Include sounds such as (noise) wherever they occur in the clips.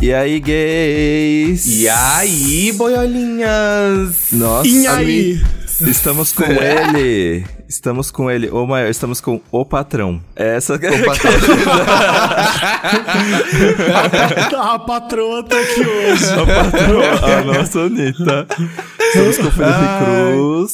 E aí, gays? E aí, boiolinhas? Nossa, E aí? estamos com (laughs) ele. Estamos com ele, ou maior, estamos com o patrão. Essa que (laughs) O patrão. A (laughs) patroa tá aqui hoje. a patroa, a nossa Anitta. Estamos com o Felipe Cruz.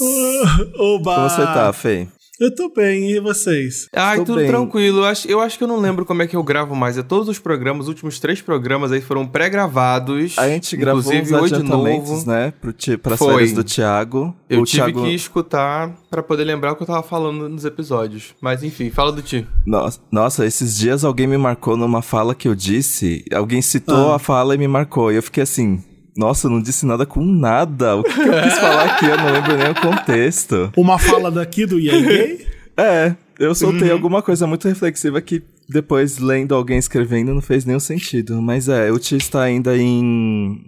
Oba! Como você tá, Fê? Eu tô bem, e vocês? Ai, Tô tudo bem. tranquilo. Eu acho, eu acho que eu não lembro como é que eu gravo mais. É todos os programas, os últimos três programas aí foram pré-gravados. A gente gravou inclusive uns hoje de novo. né? Pro ti, pras Foi. férias do Thiago. Eu o tive Thiago... que escutar pra poder lembrar o que eu tava falando nos episódios. Mas enfim, fala do Ti. Nossa, nossa, esses dias alguém me marcou numa fala que eu disse. Alguém citou Ah. a fala e me marcou. E eu fiquei assim, nossa, eu não disse nada com nada. O que, que eu quis (laughs) falar aqui? Eu não lembro nem o contexto. Uma fala daqui do Yay Gay? (laughs) É, eu Uhum. soltei alguma coisa muito reflexiva que depois, lendo alguém escrevendo, não fez nenhum sentido. Mas é, o Tia está ainda em.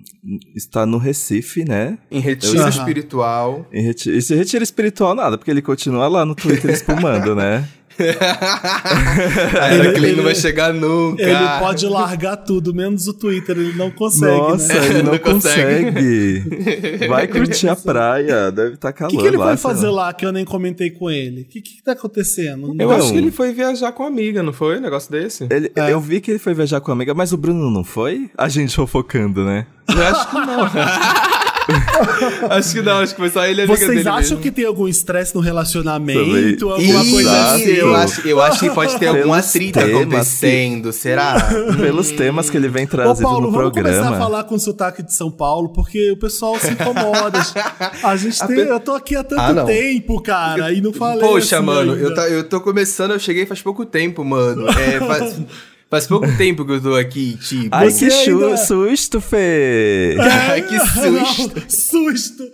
Está no Recife, né? Em retiro Aham. espiritual. Em reti... Esse retiro espiritual nada, porque ele continua lá no Twitter espumando, né? (laughs) (laughs) Aí Ele- que ele não vai chegar nunca. Ele pode largar tudo, menos o Twitter, ele não consegue, Nossa, né? ele (laughs) não, Não consegue. consegue. Vai curtir a praia, deve estar O calor que, que ele lá, foi fazer lá. lá que eu nem comentei com ele? O que, que tá acontecendo? Eu Não. acho que ele foi viajar com a amiga, não foi? Um negócio desse? Ele- É. Eu vi que ele foi viajar com a amiga, mas o Bruno não foi? A gente fofocando, né? Eu acho que não. (laughs) (laughs) acho que não, acho que foi só ele e a amiga Vocês dele acham mesmo. que tem algum estresse no relacionamento? Também. Alguma coisa assim? eu acho, eu acho que pode ter (laughs) algum Pelos atrito temas acontecendo, será? (laughs) Pelos temas que ele vem Ô, trazido Paulo, no vamos começar a falar com sotaque de São Paulo, porque o pessoal se incomoda. A gente tem, eu tô aqui há tanto Ah, tempo, cara, e não falei Poxa, assim mano, ainda. eu, tá- eu tô começando, eu cheguei faz pouco tempo, mano. É, faz, faz pouco tempo que eu tô aqui, tipo. Ai, que ainda- susto, Fê! (laughs) Ai, que susto. Não, (laughs) susto!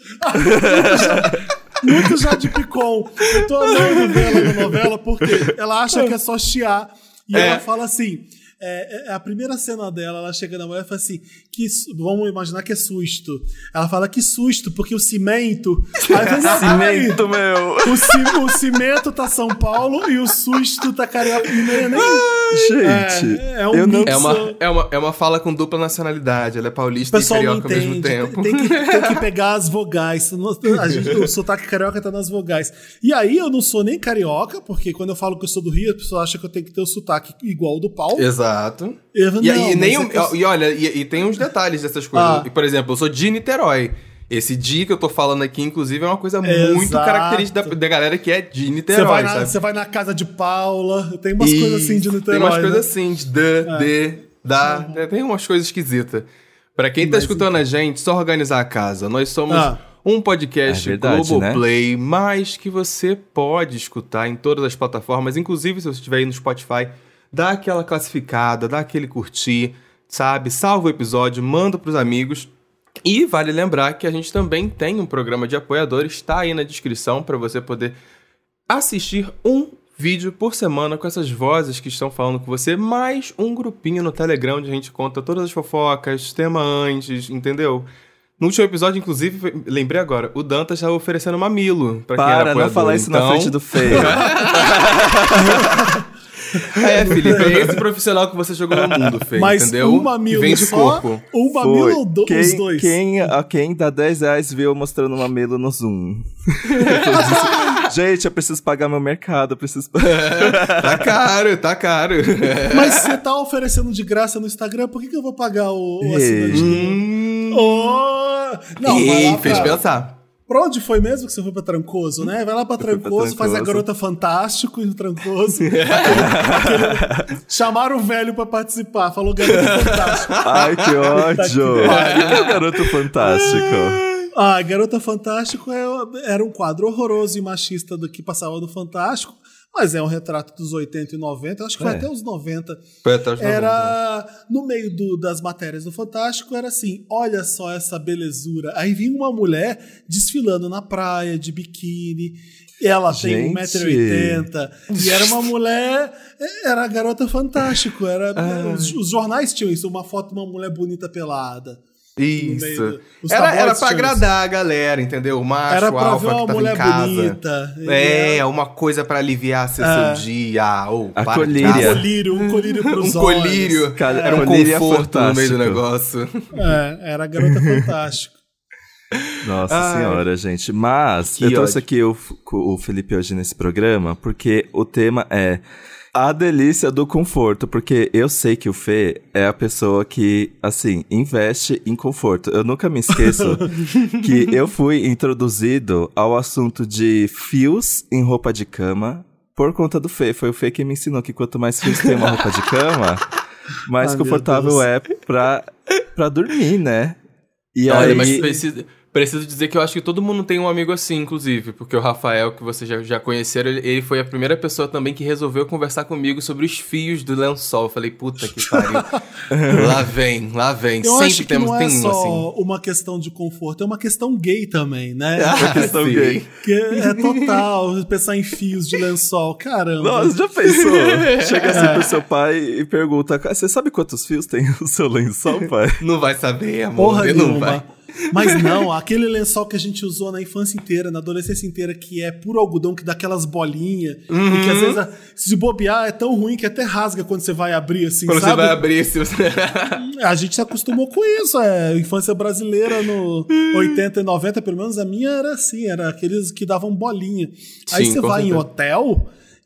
muito, já, de picom. Eu tô amando ver ela na novela porque ela acha que é só chiar. E É. ela fala assim. É, é a primeira cena dela, ela chega na mulher e fala assim: que, vamos imaginar que é susto. Ela fala que susto, porque o cimento. Cimento, meu! O, ci- o cimento tá São Paulo e o susto tá carioca. E nem, nem- Gente, É, é um eu não... É uma, é, uma, é uma fala com dupla nacionalidade. Ela é paulista e carioca ao mesmo tempo. Tem que, (laughs) tem que pegar as vogais. A gente- o sotaque carioca tá nas vogais. E aí eu não sou nem carioca, porque quando eu falo que eu sou do Rio, as pessoas acham que eu tenho que ter o sotaque igual ao do Paulo. Exato. Eu, E, não, e nem um- é e olha, e, e tem uns detalhes dessas coisas. Ah. E, Por exemplo, eu sou de Niterói. Esse dia que eu tô falando aqui, inclusive, é uma coisa muito Exato. característica da, da galera que é de Você Niterói, vai, na, você vai na casa de Paula, tem umas coisas assim de Niterói. Tem umas né? coisas assim, de de, de, da. né, Tem umas coisas esquisitas. Pra quem tá Mas escutando a gente, só organizar a casa. Nós somos Ah. um podcast É verdade, Globoplay, mas que você pode escutar em todas as plataformas, inclusive se você estiver aí no Spotify, dá aquela classificada, dá aquele curtir, sabe? Salva o episódio, manda pros amigos. E vale lembrar que a gente também tem um programa de apoiadores, tá aí na descrição para você poder assistir um vídeo por semana com essas vozes que estão falando com você, mais um grupinho no Telegram onde a gente conta todas as fofocas, tema antes, entendeu? No último episódio, inclusive, lembrei agora, o Dantas estava oferecendo mamilo pra quem era Para, não apoiador. falar isso na então- frente do Fê. (laughs) (laughs) (laughs) É, Felipe, é esse profissional que você jogou no mundo, Fê, Mas entendeu? um Que mamilo vende só, corpo. um mamilo ou do- quem, os dois? Quem, a quem dá 10 reais viu eu mostrando mamilo no Zoom? (laughs) Gente, eu preciso pagar meu mercado, eu preciso... (laughs) Tá caro, tá caro. Mas você tá oferecendo de graça no Instagram, por que, que eu vou pagar o, o Ei. assinante? Hum. Oh! Não, lá fez pra- pensar. Pra onde foi mesmo que você foi pra Trancoso, né? Vai lá pra fui pra Trancoso, faz a Trancoso. garota fantástico no Trancoso. (laughs) Aquele- Chamaram o velho pra participar, falou garota fantástico. (laughs) Ai, que ódio! pariu. que garoto fantástico. Ah, Garota Fantástico é- era um quadro horroroso e machista do que passava no Fantástico, mas é um retrato dos 80 e 90, acho que foi É. até os 90. Foi até os 90. Era no meio do- das matérias do Fantástico, era assim: olha só essa belezura. Aí vinha uma mulher desfilando na praia de biquíni. Ela tem Gente. 1,80m. E era uma mulher. Era a garota fantástico. Era, os, os jornais tinham isso, uma foto de uma mulher bonita pelada. Isso. Era, era pra agradar a galera, entendeu? O macho, Era pra alfa ver uma que tava mulher em casa. bonita. É, uma coisa pra aliviar seu, É. seu dia. Ou A para colíria. Um colírio, um colírio pros Um olhos. colírio. Cara, Era um colírio é conforto no meio do fantástico. negócio. É, era a garota fantástica. (laughs) Nossa Ai. senhora, gente. Mas Que eu trouxe ódio. aqui o, o Felipe hoje nesse programa porque o tema é a delícia do conforto. Porque eu sei que o Fê é a pessoa que, assim, investe em conforto. Eu nunca me esqueço (laughs) que eu fui introduzido ao assunto de fios em roupa de cama por conta do Fê. Foi o Fê que me ensinou que quanto mais fios tem uma roupa de cama, (laughs) mais confortável é pra, pra dormir, né? E Olha, aí... mas preciso, preciso dizer que eu acho que todo mundo tem um amigo assim, inclusive. Porque o Rafael, que vocês já, já conheceram, ele, ele foi a primeira pessoa também que resolveu conversar comigo sobre os fios do lençol. Eu falei, puta que pariu. (laughs) lá vem, lá vem. Eu Sempre acho que temos, não é tem um só assim. uma questão de conforto, é uma questão gay também, né? (laughs) Ah, questão sim. gay. Que é total pensar em fios de lençol. Caramba. Nossa, já pensou? (laughs) Chega assim pro seu pai e pergunta: Você sabe quantos fios tem o seu lençol, pai? Não vai saber, amor. Porra não nenhuma. vai. Mas não, aquele lençol que a gente usou na infância inteira, na adolescência inteira, que é puro algodão, que dá aquelas bolinhas, Uhum. e que às vezes, a- se bobear, é tão ruim que até rasga quando você vai abrir, assim, Quando sabe? você vai abrir, se você... A gente se acostumou com isso, é. Infância brasileira no 80 e 90, pelo menos a minha era assim, era aqueles que davam bolinha. Aí Sim, você vai em certeza.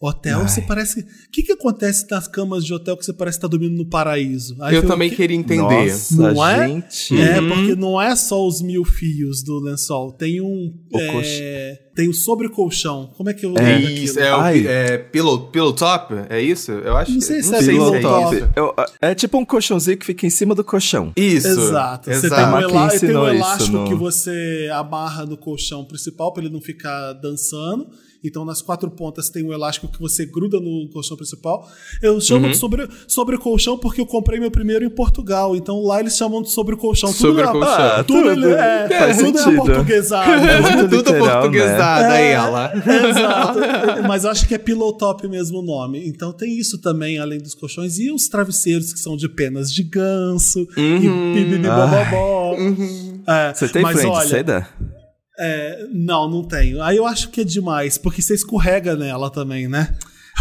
Hotel, hotel você parece. O que, que acontece nas camas de hotel que você parece estar dormindo no paraíso? Aí Eu eu- também que- queria entender. Nossa, Não é? gente. É, Uhum. porque não é só os mil fios do lençol. Tem um. O é, cox- Tem o sobrecolchão. Como é que eu É lembro isso, é o Ai. é, pillow, pillow top? É isso? Eu acho Não sei se não é sei pillow se é top. isso. Eu- é tipo um colchãozinho que fica em cima do colchão. Isso. Exato. Você Exato. tem um, elá- tem um isso elástico no- que você amarra no colchão principal para ele não ficar dançando. Então, nas quatro pontas tem um elástico que você gruda no colchão principal. Eu chamo Uhum. de sobre, sobre colchão porque eu comprei meu primeiro em Portugal. Então, lá eles chamam de sobre colchão. Sobrecolchão. Ah, tudo, tudo. é, Faz tudo é portuguesado. É muito Tudo literal, portuguesada né? aí, É. ela. Exato. (laughs) Mas eu acho que é pillow top mesmo o nome. Então tem isso também, além dos colchões. E os travesseiros, que são de penas de ganso. Uhum. E bibibi Ah. bobobó. É, Você tem mas friend olha, seda? É, não, não tenho. Aí eu acho que é demais, porque você escorrega nela também, né?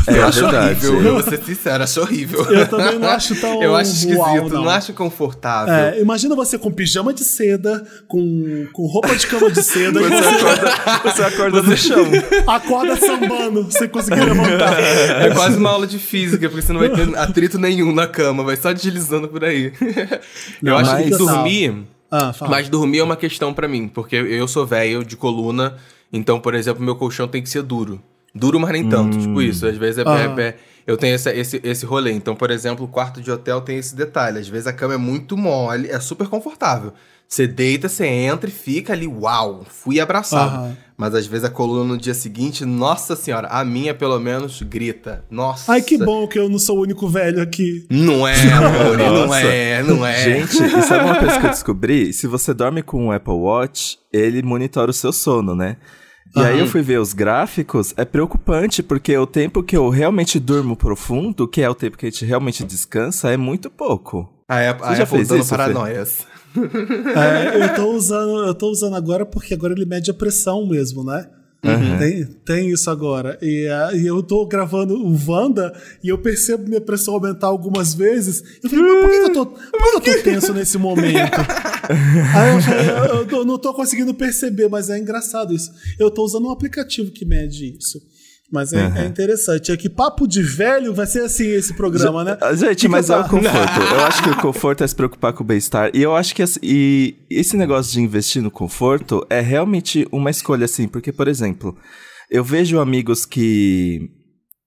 É eu acho verdade. horrível, eu vou ser sincero, acho horrível. Eu também não acho tão (laughs) Eu acho esquisito, uau, não. não. acho confortável. É, imagina você com pijama de seda, com, com roupa de cama de seda, e (laughs) Você você acorda, você acorda no chão. acorda sambando, sem conseguir levantar. É quase uma aula de física, porque você não vai ter atrito nenhum na cama, vai só deslizando por aí. Não, eu acho que dormir. Ah, fala. Mas dormir é uma questão pra mim, porque eu sou velho de coluna, então, por exemplo, meu colchão tem que ser duro. Duro, mas nem tanto, tipo isso. Às vezes é, Ah. é- é- eu tenho essa- esse, esse rolê. Então, por exemplo, o quarto de hotel tem esse detalhe. Às vezes a cama é muito mole, é super confortável. Você deita, você entra e fica ali, uau, fui abraçado. Mas às vezes a coluna no dia seguinte, nossa senhora, a minha pelo menos grita. Nossa. Ai, que bom que eu não sou o único velho aqui. Não é, (laughs) amor, não é, não é. Gente, e sabe uma coisa que eu (laughs) descobri? Se você dorme com o Apple Watch, ele monitora o seu sono, né? E aí eu fui ver os gráficos, é preocupante, porque o tempo que eu realmente durmo profundo, que é o tempo que a gente realmente descansa, é muito pouco. A Apple, Você a já Apple fez isso, Fê? paranoias. (laughs) É, eu tô usando, eu tô usando agora porque agora ele mede a pressão mesmo, né? Tem, tem isso agora. E, e eu tô gravando o Wanda e eu percebo minha pressão aumentar algumas vezes. Eu falei, mas por que, eu tô, por eu tô tenso nesse momento? (laughs) Aí eu falei, eu, eu tô- não tô conseguindo perceber, mas é engraçado isso. Eu tô usando um aplicativo que mede isso. Mas é, é interessante. É que papo de velho vai ser assim esse programa, né? Gente, Que mas que é o conforto. (laughs) Eu acho que o conforto é se preocupar com o bem-estar. E eu acho que assim, e esse negócio de investir no conforto é realmente uma escolha, assim. Porque, por exemplo, eu vejo amigos que,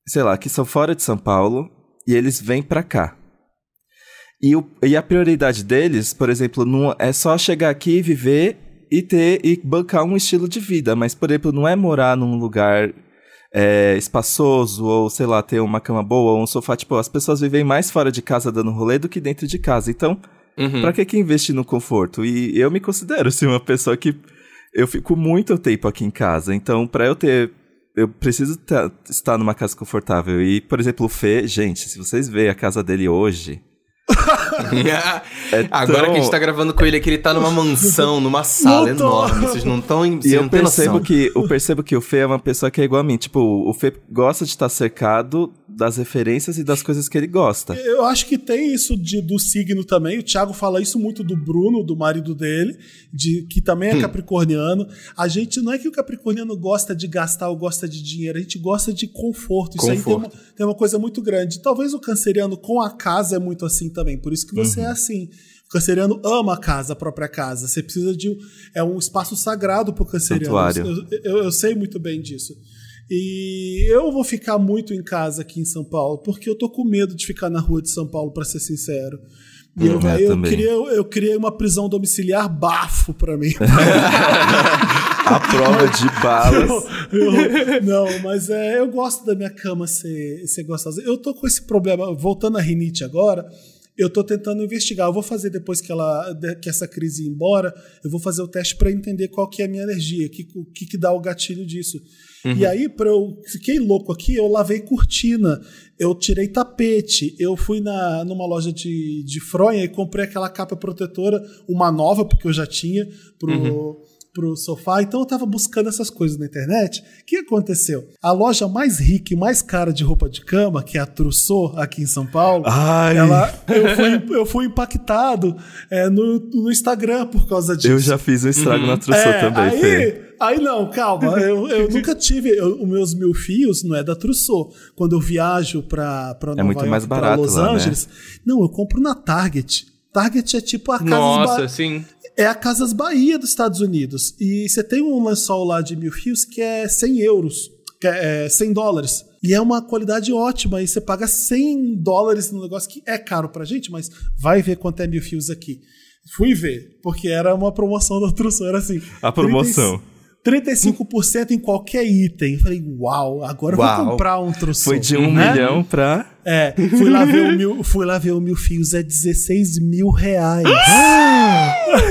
sei lá, que são fora de São Paulo e eles vêm pra cá. E, o- e a prioridade deles, por exemplo, não é só chegar aqui, viver e ter e bancar um estilo de vida. Mas, por exemplo, não é morar num lugar é, espaçoso, ou sei lá, ter uma cama boa, ou um sofá. Tipo, as pessoas vivem mais fora de casa dando rolê do que dentro de casa. Então, Uhum. pra que, que investir no conforto? E eu me considero, (laughs) assim, uma pessoa que. Eu fico muito tempo aqui em casa. Então, pra eu ter. Eu preciso ta- estar numa casa confortável. E, por exemplo, o Fê, gente, se vocês verem a casa dele hoje. (laughs) (laughs) É Agora tão- que a gente tá gravando com ele aqui, ele tá numa mansão, numa (laughs) sala enorme. Vocês não estão em. Eu percebo que, eu percebo que o Fê é uma pessoa que é igual a mim. Tipo, o Fê gosta de estar cercado das referências e das coisas que ele gosta. Eu acho que tem isso de, do signo também. O Thiago fala isso muito do Bruno, do marido dele, de que também é capricorniano. A gente não é que o capricorniano gosta de gastar ou gosta de dinheiro, a gente gosta de conforto. Isso aí tem Conforto. uma, tem uma coisa muito grande. Talvez o canceriano com a casa é muito assim também, por isso que você é assim. O canceriano ama a casa, a própria casa. Você precisa de. um- É um espaço sagrado pro canceriano. Santuário. Eu, eu- eu sei muito bem disso. E eu vou ficar muito em casa aqui em São Paulo, porque eu tô com medo de ficar na rua de São Paulo, pra ser sincero. E eu, eu, também. queria, eu criei uma prisão domiciliar bafo pra mim. (laughs) A prova de balas. Eu- não, mas é, eu gosto da minha cama ser, ser gostosa. Eu tô com esse problema, voltando à rinite agora, eu tô tentando investigar. Eu vou fazer depois que, ela, que essa crise ir embora, eu vou fazer o teste para entender qual que é a minha alergia, o que, o que, que dá o gatilho disso. E aí, pra eu fiquei louco aqui, eu lavei cortina, eu tirei tapete, eu fui na, numa loja de, de fronha e comprei aquela capa protetora, uma nova, porque eu já tinha, pro, pro sofá. Então eu tava buscando essas coisas na internet. O que aconteceu? A loja mais rica e mais cara de roupa de cama, que é a Trousseau, aqui em São Paulo, Ai. ela, eu, fui, eu fui impactado é, no, no Instagram por causa disso. Eu já fiz um estrago na Trousseau É, também, aí, Fê. Aí não, calma. (laughs) Eu, eu nunca tive. eu- os meus mil fios não é da Trousseau. Quando eu viajo pra, pra Nova muito York, mais pra barato Los lá, né? Angeles. Não, eu compro na Target. Target é tipo a Casas Nossa, Ba- sim. é a Casas Bahia dos Estados Unidos. E você tem um lençol lá de mil fios que é 100 euros, que é é 100 dólares. E é uma qualidade ótima. E você paga 100 dólares no negócio que é caro pra gente, mas vai ver quanto é mil fios aqui. Fui ver, porque era uma promoção da Trução. Era assim: A promoção. 35% em qualquer item. Falei, uau, agora eu vou Uau. comprar um Trução. Foi de um né? milhão pra. É, fui lá ver o mil, fui lá ver o mil fios, é 16 mil reais. (laughs)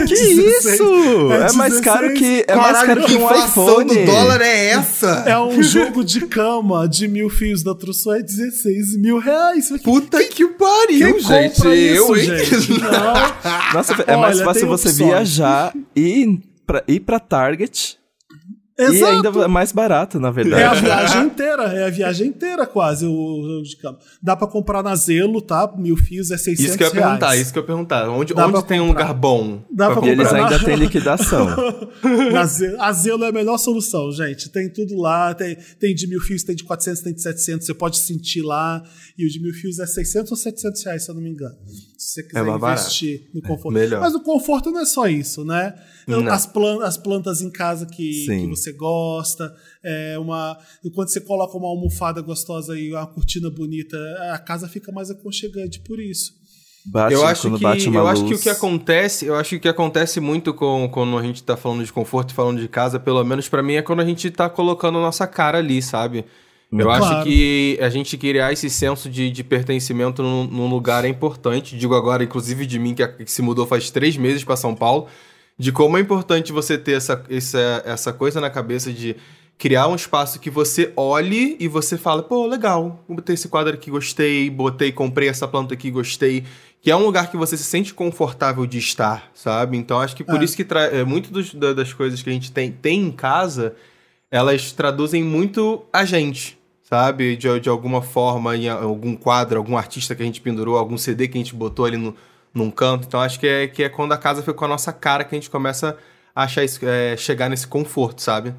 Que 16, isso? é É, mais caro 16. que. É mais caro que um iPhone. é essa? É um jogo de cama de mil fios da Trussou, é 16 mil reais. Puta que pariu, Quem gente. eu, isso, hein? gente? Não. Nossa, é mais Olha, fácil você opções. viajar e pra, ir pra Target. E Exato. ainda é mais barato, na É a verdade. viagem inteira, é a viagem inteira quase o. Dá pra comprar na Zelo, tá? Mil fios é 600 Isso que eu ia perguntar, reais. isso que eu ia perguntar. Onde, Dá onde tem um comprar. lugar bom? Dá pra E eles comprar. ainda têm liquidação. (laughs) Na Zelo, a Zelo é a melhor solução, gente. Tem tudo lá. Tem, tem de mil fios, tem de 400, tem de 700. Você pode sentir lá. E o de mil fios é 600 ou 700 reais, se eu não me engano. Se você quiser É investir no conforto. melhor. Mas o conforto não é só isso, né? Não. As, plan as plantas em casa que, que você gosta. É uma, e quando você coloca uma almofada gostosa e uma cortina bonita, a casa fica mais aconchegante por isso. Bate, eu acho que, eu luz. acho que o que acontece, eu acho que o que acontece muito com, quando a gente tá falando de conforto e falando de casa, pelo menos pra mim, é quando a gente tá colocando a nossa cara ali, sabe? Eu Claro. acho que a gente criar esse senso de, de pertencimento num, num lugar é importante. Digo agora, inclusive, de mim, que, que se mudou faz três meses pra São Paulo, de como é importante você ter essa, essa, essa coisa na cabeça de criar um espaço que você olhe e você fala, pô, legal, botei esse quadro aqui, gostei, botei, comprei essa planta aqui, gostei. Que é um lugar que você se sente confortável de estar, sabe? Então acho que por É. isso que tra- é, muito dos- da- das coisas que a gente tem, tem em casa, elas traduzem muito a gente, sabe? De, de alguma forma, em algum quadro, algum artista que a gente pendurou, algum CD que a gente botou ali no, num canto. Então acho que é, que é quando a casa fica com a nossa cara que a gente começa a achar isso, é, chegar nesse conforto, sabe?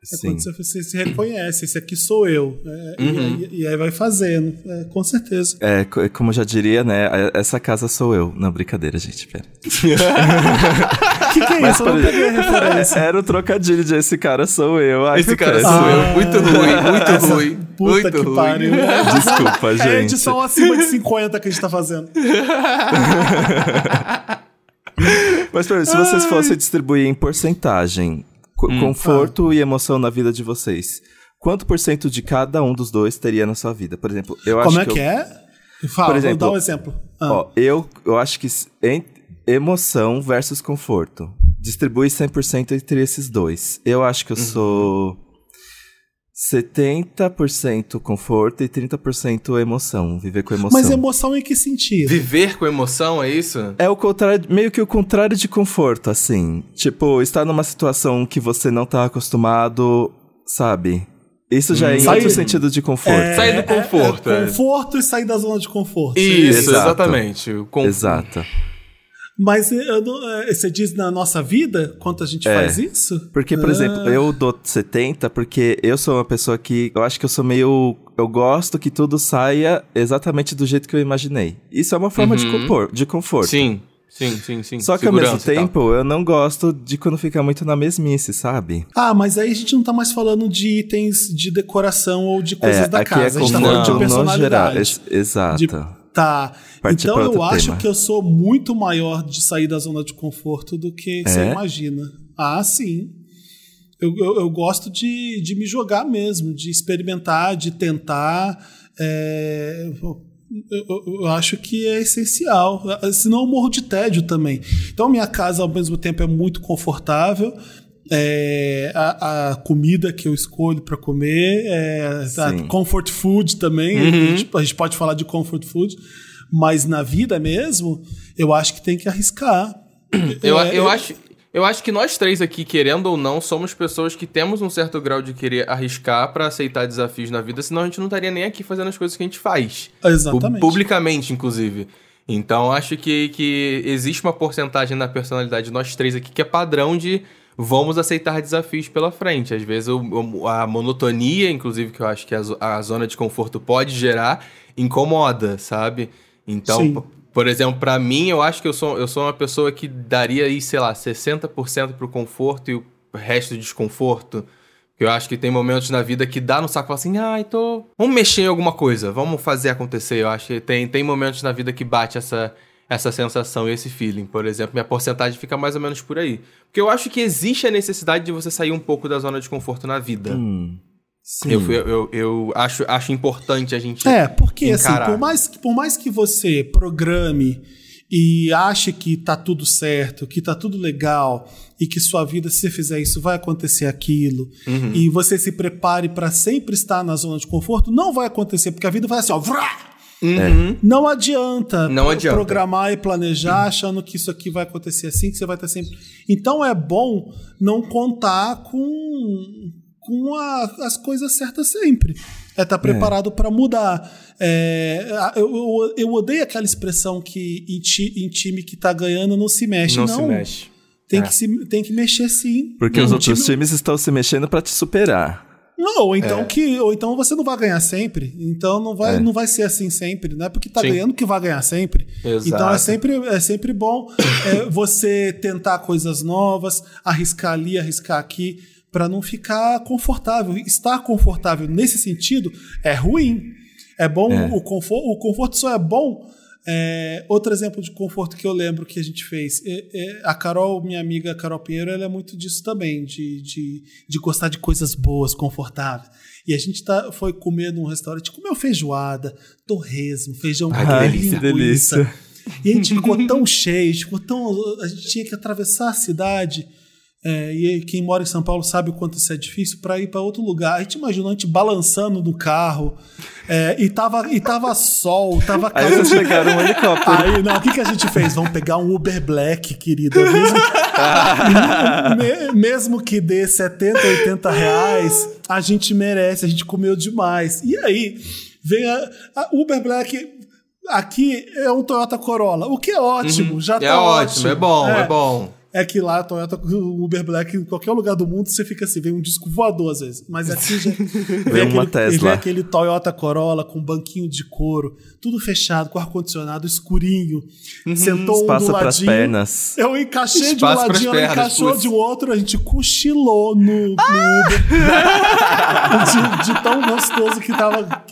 É Sim. quando você, se reconhece, esse aqui sou eu. É, e Uhum. aí- e, aí vai fazendo, é, com certeza. É, co- como eu já diria, né? Essa casa sou eu. Não, brincadeira, gente, pera. (laughs) O que, que é isso? Eu não por- peguei a referência. Era o trocadilho de esse cara sou eu. Ai, Esse cara péssimo. sou eu. Ah, Muito ruim, muito essa ruim. Puta muito que ruim. pariu. Desculpa, É gente. edição acima de 50 que a gente tá fazendo. (laughs) Mas, peraí, se vocês fossem distribuir em porcentagem Hum. conforto e emoção na vida de vocês, quanto por cento de cada um dos dois teria na sua vida? Por exemplo, eu Como acho é que. que eu, é? Fala, Por exemplo, vou dar um exemplo. Ah, Ó, eu, eu acho que em- emoção versus conforto. Distribui 100% entre esses dois. Eu acho Uhum. que eu sou 70% conforto e 30% emoção. Viver com emoção. Mas emoção em que sentido? Viver com emoção, é isso? É o contrário, meio que o contrário de conforto, assim. Tipo, estar numa situação que você não tá acostumado, sabe? Isso já é em Sair- outro sentido de conforto. É, Sair do conforto, É, é. conforto e sair da zona de conforto. Isso, Exato. exatamente. Conf- Exato. Mas eu não- é, você diz na nossa vida quanto a gente É. faz isso? Porque, por Ah. exemplo, eu dou 70 porque eu sou uma pessoa que. Eu acho que eu sou meio. Eu gosto que tudo saia exatamente do jeito que eu imaginei. Isso é uma forma de, Uhum. compor, de conforto. Sim, sim, sim, sim. Só que ao mesmo Segurança e tal. tempo, eu não gosto de quando fica muito na mesmice, sabe? Ah, mas aí a gente não tá mais falando de itens de decoração ou de coisas é, da aqui casa. é a gente tá conforto falando de no geral. personalidade. Ex- Exato. De- Tá. Partir então eu acho tema. que eu sou muito maior de sair da zona de conforto do que você É? imagina. Ah, sim. Eu, eu, eu gosto de, de me jogar mesmo, de experimentar, de tentar. é, eu, eu- eu acho que é essencial. Senão eu morro de tédio também. Então minha casa, ao mesmo tempo, é muito confortável. É, a, a comida que eu escolho para comer, é, comfort food também. Uhum. A, gente, a gente pode falar de comfort food, mas na vida mesmo, eu acho que tem que arriscar. (clears throat) Eu, É, eu, acho, eu acho que nós três aqui, querendo ou não, somos pessoas que temos um certo grau de querer arriscar pra aceitar desafios na vida, senão a gente não estaria nem aqui fazendo as coisas que a gente faz. Exatamente. Pu- Publicamente, inclusive. Então, acho que, que existe uma porcentagem na personalidade de nós três aqui que é padrão de vamos aceitar desafios pela frente. Às vezes, a monotonia, inclusive, que eu acho que a, zo- a zona de conforto pode gerar, incomoda, sabe? Então, Sim. por exemplo, pra mim, eu acho que eu sou, eu sou uma pessoa que daria aí, sei lá, 60% pro conforto e o resto de desconforto. Eu acho que tem momentos na vida que dá no saco assim, ai, tô. Vamos mexer em alguma coisa, vamos fazer acontecer. Eu acho que tem, tem momentos na vida que bate essa, essa sensação e esse feeling. Por exemplo, minha porcentagem fica mais ou menos por aí. Porque eu acho que existe a necessidade de você sair um pouco da zona de conforto na vida. Hum, sim. Eu, eu, eu, eu acho, acho importante a gente. É, porque assim, encarar. por mais, por mais que você programe e ache que tá tudo certo, que tá tudo legal e que sua vida, se você fizer isso, vai acontecer aquilo, Uhum. e você se prepare para sempre estar na zona de conforto, não vai acontecer, porque a vida vai assim, ó. vrá! Uhum. Não adianta, Não adianta. programar e planejar achando que isso aqui vai acontecer assim, que você vai estar sempre. Então é bom não contar com, com a- as coisas certas sempre. É estar preparado para mudar. É, eu, eu, eu odeio aquela expressão que em, ti- em time que tá ganhando não se mexe. Não, Não, se mexe. Tem, É. que se, tem que mexer sim. Porque os outros time- times estão se mexendo pra te superar. Não, ou então É. que ou então você não vai ganhar sempre. Então não vai, É. não vai ser assim sempre. Não é porque tá Sim. ganhando que vai ganhar sempre. Exato. Então é sempre, é sempre bom é, (coughs) você tentar coisas novas, arriscar ali, arriscar aqui, para não ficar confortável. Estar confortável nesse sentido é ruim. É bom É. o conforto. O conforto só é bom. É, outro exemplo de conforto que eu lembro que a gente fez. é- é, a Carol, minha amiga Carol Pinheiro, ela é muito disso também, de, de, de gostar de coisas boas, confortáveis. E a gente tá, foi comer num restaurante, comeu feijoada, torresmo, feijão Ai, com que linguiça. delícia. E a gente ficou tão cheio, ficou tão. A gente tinha que atravessar a cidade. É, e quem mora em São Paulo sabe o quanto isso é difícil para ir para outro lugar. A gente imaginou a gente balançando no carro. é, e, tava, e tava sol, tava Aí calor. vocês pegaram um helicóptero. Aí, não, o que, que a gente fez? Vamos pegar um Uber Black, querida. Mesmo, (laughs) me- mesmo que dê 70, 80 reais, a gente merece, a gente comeu demais. E aí, vem a, a Uber Black. Aqui é um Toyota Corolla, o que é ótimo, já é tá ótimo, é bom, é, bom. É que lá, Toyota, o Uber Black, em qualquer lugar do mundo, você fica assim, vem um disco voador às vezes. Mas aqui já. (laughs) Vem, uma aquele, Tesla. vem aquele Toyota Corolla com banquinho de couro, tudo fechado, com ar-condicionado escurinho. Sentou um Espaço do ladinho. pernas. Eu encaixei de um Espaço ladinho, ela pernas, encaixou putz. de um outro, a gente cochilou no, no Uber. (laughs) de, de tão gostoso que tava.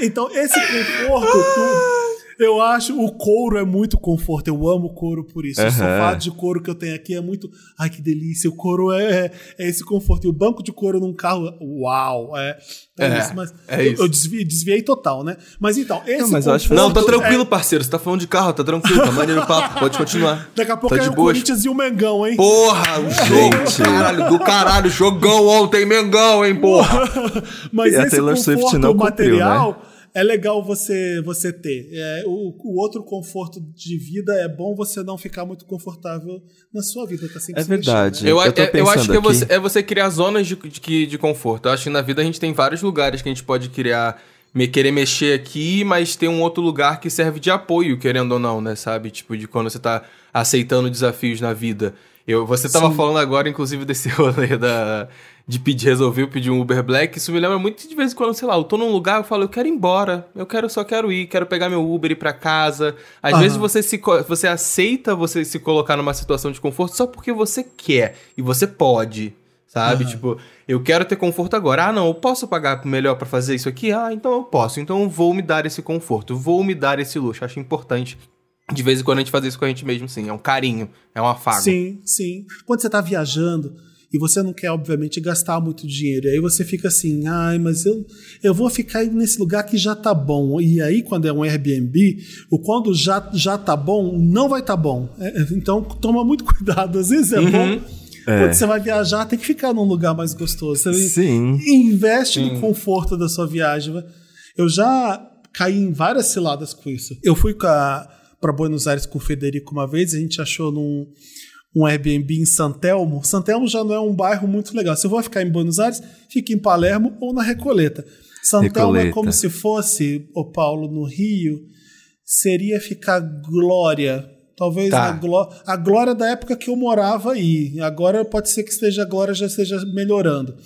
Então, esse conforto. Eu acho o couro é muito conforto. Eu amo couro por isso. Uhum. O sofá de couro que eu tenho aqui é muito. Ai, que delícia. O couro é, é, é esse conforto. E o banco de couro num carro, uau. É, é, É, isso. Mas é eu, isso. eu desviei, desviei total, né? Mas então, esse mas eu acho Não, tá é- tranquilo, parceiro. Você tá falando de carro, tá tranquilo, tá maneiro o papo. Pode continuar. Daqui a pouco Tá é o. Corinthians e o Mengão, hein? Porra, o (laughs) jogo Gente. caralho, do caralho, jogão ontem, Mengão, hein, porra. (laughs) Mas E esse conforto Swift não cumpriu, material é legal você você ter. É, o, o outro conforto de vida é bom você não ficar muito confortável na sua vida. Tá sempre É se mexendo, verdade. né? Eu, Eu tô é- eu acho que é aqui. você, é você criar zonas de, de, de conforto. Eu acho que na vida a gente tem vários lugares que a gente pode criar, me, querer mexer aqui, mas tem um outro lugar que serve de apoio, querendo ou não, né? Sabe? Tipo, de quando você tá aceitando desafios na vida. Eu, você tava Sim. falando agora, inclusive, desse (laughs) rolê da, de pedir, resolver pedir um Uber Black. Isso me lembra muito de vez em quando, sei lá, eu tô num lugar, eu falo, eu quero ir embora. Eu quero, só quero ir, quero pegar meu Uber e ir pra casa. Às Aham. vezes você se você aceita você se colocar numa situação de conforto só porque você quer e você pode, sabe? Aham. Tipo, eu quero ter conforto agora. Ah, não, eu posso pagar melhor pra fazer isso aqui? Ah, então eu posso. Então eu vou me dar esse conforto, vou me dar esse luxo. Acho importante de vez em quando a gente fazer isso com a gente mesmo, sim. É um carinho, é um afago. Sim, sim. Quando você tá viajando e você não quer, obviamente, gastar muito dinheiro, e aí você fica assim, ai, mas eu, eu vou ficar nesse lugar que já tá bom. E aí, quando é um Airbnb, o quando já, já tá bom, não vai tá bom. É, é, então, toma muito (laughs) cuidado. Às vezes é Uhum. bom. Quando você vai viajar, tem que ficar num lugar mais gostoso. Você Sim. investe Sim. no conforto da sua viagem. Eu já caí em várias ciladas com isso. Eu fui para Buenos Aires com o Federico uma vez, a gente achou num um Airbnb em Santelmo. Santelmo já não é um bairro muito legal. Se eu vou ficar em Buenos Aires, fique em Palermo ou na Recoleta. Santelmo é Recoleta. como se fosse, o Paulo, no Rio, seria ficar Glória. Talvez Tá. a, gló a glória da época que eu morava aí. Agora pode ser que esteja a glória já esteja melhorando.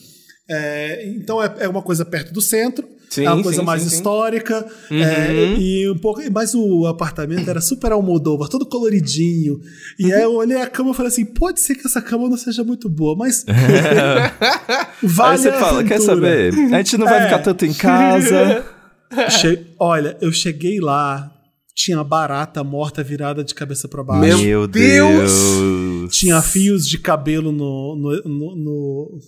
É, então é, é uma coisa perto do centro, Sim, é uma coisa sim, mais sim, sim. histórica. Uhum. é, e um pouco, mas o apartamento era super Almodóvar, todo coloridinho. E aí eu olhei a cama e falei assim: pode ser que essa cama não seja muito boa, mas. (laughs) vale Aí você a fala, quer aventura." saber? A gente não vai É. ficar tanto em casa. (laughs) Che- Olha, eu cheguei lá, tinha barata morta virada de cabeça para baixo. Meu Meu Deus! Deus. Tinha fios de cabelo no, no- no- no-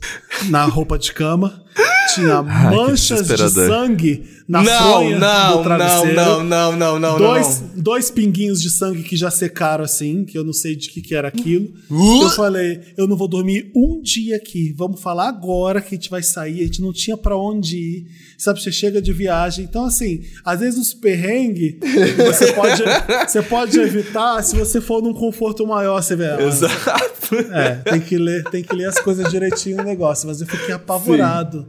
na roupa de cama. (laughs) Tinha (laughs) Ai, manchas de sangue na não, fronha do não, não, travesseiro. não, não, não, não, dois, não. dois pinguinhos de sangue que já secaram assim, que eu não sei de que, que era aquilo. Uh! Eu falei, eu não vou dormir um dia aqui. Vamos falar agora que a gente vai sair. A gente não tinha pra onde ir. Sabe, você chega de viagem. Então, assim, às vezes os perrengues (laughs) você pode, você pode evitar se você for num conforto maior. Você vê, ah, Exato. é, tem que ler, tem que ler as coisas direitinho no negócio. Mas eu fiquei apavorado.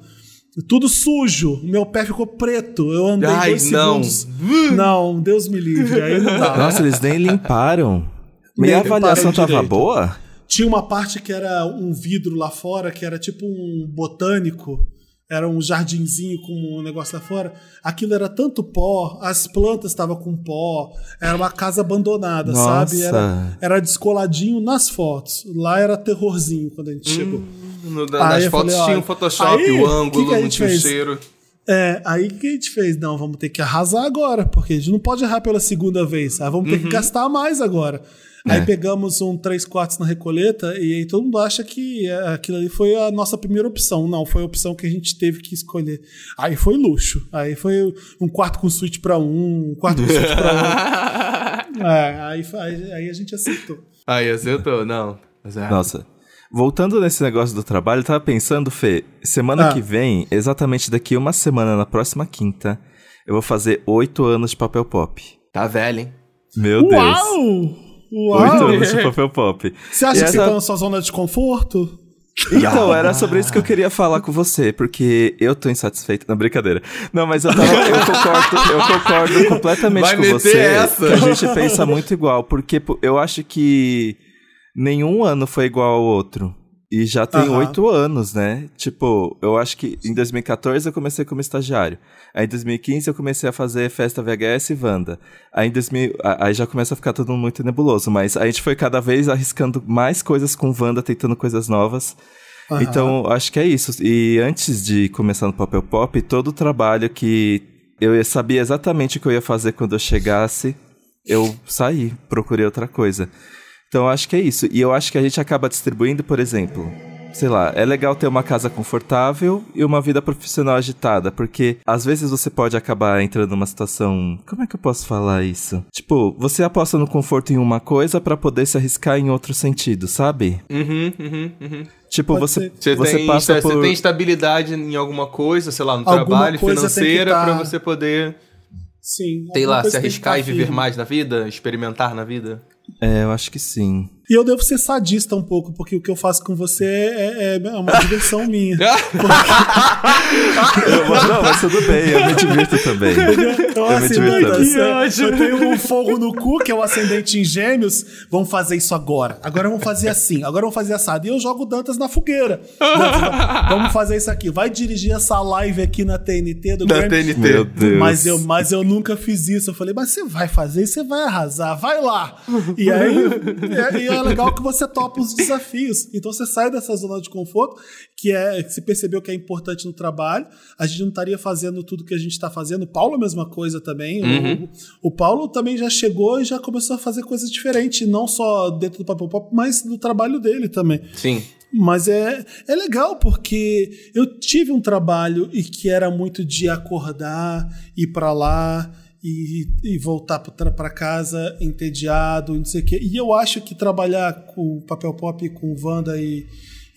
Tudo sujo. Meu pé ficou preto. Eu andei Ai, dois não. segundos. Não, Deus me livre. Aí não dá. Nossa, eles nem limparam. E Nem a avaliação tava direito. boa? Tinha uma parte que era um vidro lá fora, que era tipo um botânico. Era um jardinzinho com um negócio lá fora. Aquilo era tanto pó, as plantas estavam com pó. Era uma casa abandonada, Nossa. sabe? Era, era descoladinho nas fotos. Lá era terrorzinho quando a gente chegou. No- Aí nas fotos falei, tinha o Photoshop, aí, o que ângulo, que a não tinha o fez? cheiro. É, aí o que a gente fez? Não, vamos ter que arrasar agora, porque a gente não pode errar pela segunda vez. Aí vamos ter que gastar mais agora. Aí pegamos um 3 quartos na Recoleta e aí todo mundo acha que é, aquilo ali foi a nossa primeira opção. Não, foi a opção que a gente teve que escolher. Aí foi luxo. Aí foi um quarto com suíte pra um, um quarto com suíte pra outro. (laughs) É, aí, aí, aí a gente aceitou. Aí, acertou, não. Mas é. Nossa. Voltando nesse negócio do trabalho, eu tava pensando, Fê, semana Ah. que vem, exatamente daqui uma semana, na próxima quinta, eu vou fazer oito anos de papel pop. Tá velho, hein? Meu Deus. Uau! Oito Uau! anos de papel pop. Você acha E que você essa- tá na sua zona de conforto? Então, era sobre isso que eu queria falar com você, porque eu tô insatisfeito. Não, brincadeira. Não, mas eu, tava, eu concordo, eu concordo completamente Vai com meter você essa? que a gente pensa muito igual, porque eu acho que nenhum ano foi igual ao outro. E já tem oito anos, né? Tipo, eu acho que em 2014 eu comecei como estagiário. Aí em 2015 eu comecei a fazer festa VHS e Wanda. Aí em 2000, a- aí já começa a ficar tudo muito nebuloso, mas a gente foi cada vez arriscando mais coisas com Wanda, tentando coisas novas. Aham. Então, acho que é isso. E antes de começar no Papel Pop, todo o trabalho que eu sabia exatamente o que eu ia fazer quando eu chegasse, eu saí, procurei outra coisa. Então eu acho que é isso. E eu acho que a gente acaba distribuindo, por exemplo, sei lá, é legal ter uma casa confortável e uma vida profissional agitada, porque às vezes você pode acabar entrando numa situação. Como é que eu posso falar isso? Tipo, você aposta no conforto em uma coisa para poder se arriscar em outro sentido, sabe? Uhum, uhum, uhum. Tipo, você, Você, você tem, passa você por... tem estabilidade em alguma coisa, sei lá, no Alguma trabalho, financeira, tá- pra você poder, Sim. sei lá, se arriscar tá e viver firme. mais na vida, experimentar na vida. É, eu acho que sim. E eu devo ser sadista um pouco, porque o que eu faço com você é, é- é uma diversão minha. (laughs) Eu- não, mas tudo bem, eu me divirto também. Então, Eu me assim, divirto também. é, eu tenho um fogo no cu, que é o ascendente em gêmeos. Vamos fazer isso agora. Agora vamos fazer assim. Agora vamos fazer assado. E eu jogo o Dantas na fogueira. Dantas, va- vamos fazer isso aqui. Vai dirigir essa live aqui na TNT do Da Grammy. TNT. Meu Deus. Mas eu, mas eu nunca fiz isso. Eu falei, mas você vai fazer, você vai arrasar, vai lá. E aí é, e é legal que você topa os desafios. Então você sai dessa zona de conforto, que é você percebeu que é importante no trabalho. A gente não estaria fazendo tudo que a gente está fazendo. O Paulo, a mesma coisa também. O, o Paulo também já chegou e já começou a fazer coisas diferentes, não só dentro do Papel Pop, mas no trabalho dele também. Sim. Mas é, é legal porque eu tive um trabalho e que era muito de acordar, ir pra lá e, e voltar para casa entediado, não sei o quê. E eu acho que trabalhar com papel pop, com Wanda e,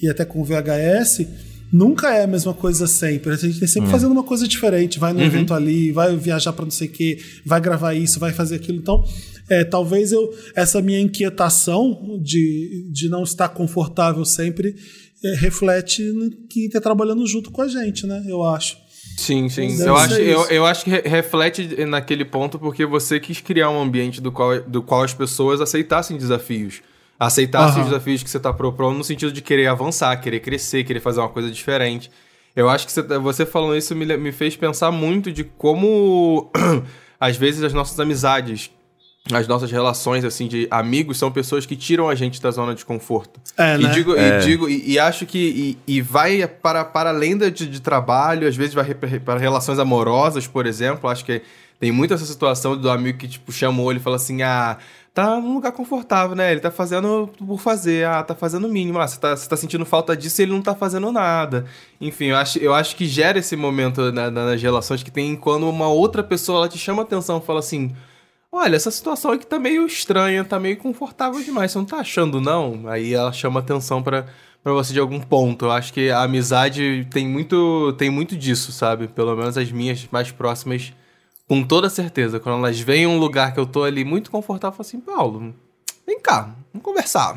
e até com VHS nunca é a mesma coisa sempre. A gente tem sempre fazendo uma coisa diferente. Vai no evento ali, vai viajar para não sei o quê, vai gravar isso, vai fazer aquilo. Então, é, talvez eu essa minha inquietação de, de não estar confortável sempre é, reflete que está trabalhando junto com a gente, né? Eu acho. Sim, sim. Deve Eu acho, eu, isso. eu acho que re- reflete naquele ponto porque você quis criar um ambiente do qual, do qual as pessoas aceitassem desafios. Aceitassem Aham. os desafios que você está propondo no sentido de querer avançar, querer crescer, querer fazer uma coisa diferente. Eu acho que você, tá- você falando isso me, me fez pensar muito de como, (clears throat) às vezes, as nossas amizades, as nossas relações, assim, de amigos, são pessoas que tiram a gente da zona de conforto. É, E né? digo, É. e, digo e, e acho que e, e vai para, para além de, de trabalho, às vezes vai re- para relações amorosas, por exemplo. Acho que tem muito essa situação do amigo que, tipo, chama o olho e fala assim: ah, tá num lugar confortável, né? Ele tá fazendo por fazer, ah, tá fazendo o mínimo. Ah, você tá, você tá sentindo falta disso e ele não tá fazendo nada. Enfim, eu acho, eu acho que gera esse momento na- na- nas relações que tem quando uma outra pessoa ela te chama atenção e fala assim. Olha, essa situação aqui tá meio estranha, tá meio confortável demais. Você não tá achando, não? Aí ela chama atenção pra, pra você de algum ponto. Eu acho que a amizade tem muito, tem muito disso, sabe? Pelo menos as minhas mais próximas, com toda certeza. Quando elas veem em um lugar que eu tô ali muito confortável, eu falo assim, Paulo, vem cá, vamos conversar.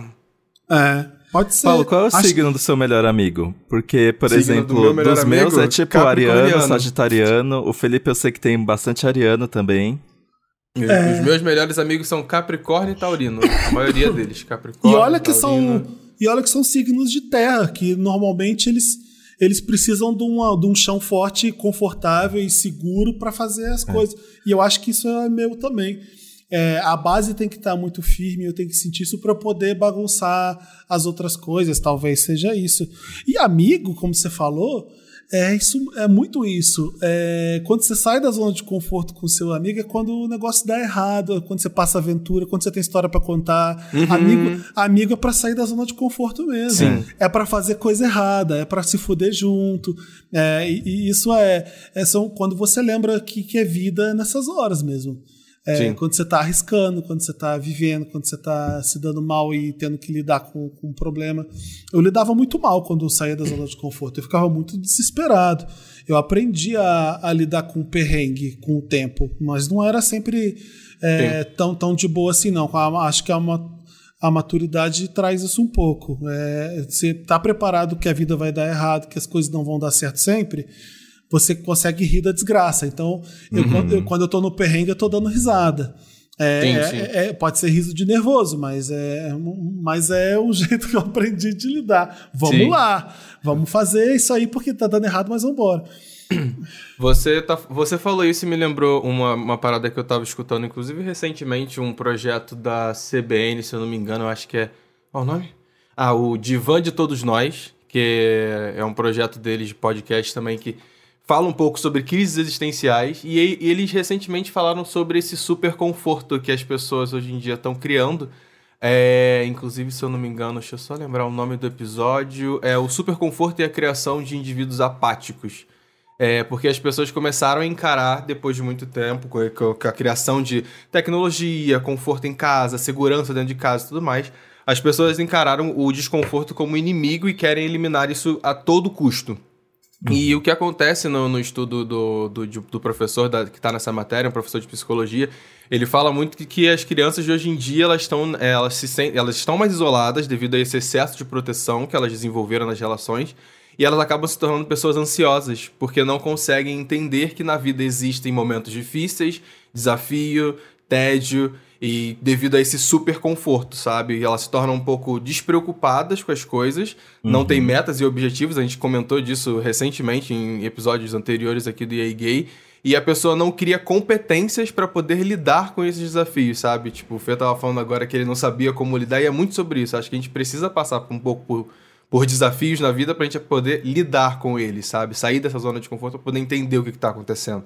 É, pode ser. Paulo, qual é o Acho- signo do seu melhor amigo? Porque, por Signo do exemplo, meu melhor dos meus amigo, é tipo ariano, sagitariano. O Felipe eu sei que tem bastante ariano também. É. Os meus melhores amigos são Capricórnio e Taurino. A maioria deles, E Capricórnio. olha que Taurino. são e olha que são signos de terra que normalmente eles eles precisam de, uma, de um chão forte, confortável e seguro para fazer as coisas. E eu acho que isso é meu também. É, a base tem que estar muito firme, eu tenho que sentir isso para poder bagunçar as outras coisas. Talvez seja isso. E amigo, como você falou, é isso, é muito isso. É, quando você sai da zona de conforto com seu amigo é quando o negócio dá errado, é quando você passa aventura, quando você tem história para contar. Amigo, amigo é para sair da zona de conforto mesmo. Sim. É para fazer coisa errada, é para se fuder junto. É, e, e isso é, é são quando você lembra que, que é vida nessas horas mesmo. É, quando você tá arriscando, quando você tá vivendo, quando você tá se dando mal e tendo que lidar com, com um problema. Eu lidava muito mal quando eu saía da zona de conforto. Eu ficava muito desesperado. Eu aprendi a, a lidar com o perrengue com o tempo, mas não era sempre é, tão, tão de boa assim, não. Acho que a, ma- a maturidade traz isso um pouco. É, você tá preparado que a vida vai dar errado, que as coisas não vão dar certo sempre você consegue rir da desgraça. Então, eu, quando, eu, quando eu tô no perrengue, eu tô dando risada. É, Sim, é- sim. é- pode ser riso de nervoso, mas é, mas é o (laughs) jeito que eu aprendi de lidar. Vamos Sim. lá, vamos fazer isso aí porque tá dando errado, mas vamos embora. (clears throat) Você, tá, você falou isso e me lembrou uma, uma parada que eu tava escutando, inclusive recentemente, um projeto da CBN, se eu não me engano, eu acho que é. Qual o nome? Ah, o Divã de Todos Nós, que é um projeto deles de podcast também que fala um pouco sobre crises existenciais e, e eles recentemente falaram sobre esse super conforto que as pessoas hoje em dia estão criando. É, inclusive, se eu não me engano, deixa eu só lembrar o nome do episódio. É o super conforto e a criação de indivíduos apáticos. É, porque as pessoas começaram a encarar, depois de muito tempo, com a, criação de tecnologia, conforto em casa, segurança dentro de casa e tudo mais, as pessoas encararam o desconforto como inimigo e querem eliminar isso a todo custo. Uhum. E o que acontece no, no estudo do, do, do professor da, que está nessa matéria, um professor de psicologia, ele fala muito que, que as crianças de hoje em dia elas estão, elas, se, elas estão mais isoladas devido a esse excesso de proteção que elas desenvolveram nas relações e elas acabam se tornando pessoas ansiosas, porque não conseguem entender que na vida existem momentos difíceis, desafio, tédio, e devido a esse super conforto, sabe? Elas se tornam um pouco despreocupadas com as coisas, uhum. não tem metas e objetivos, a gente comentou disso recentemente em episódios anteriores aqui do EA Gay, e a pessoa não cria competências para poder lidar com esses desafios, sabe? Tipo, o Fê tava falando agora que ele não sabia como lidar, e é muito sobre isso. Acho que a gente precisa passar um pouco por por desafios na vida pra gente poder lidar com eles, sabe? Sair dessa zona de conforto pra poder entender o que, que tá acontecendo.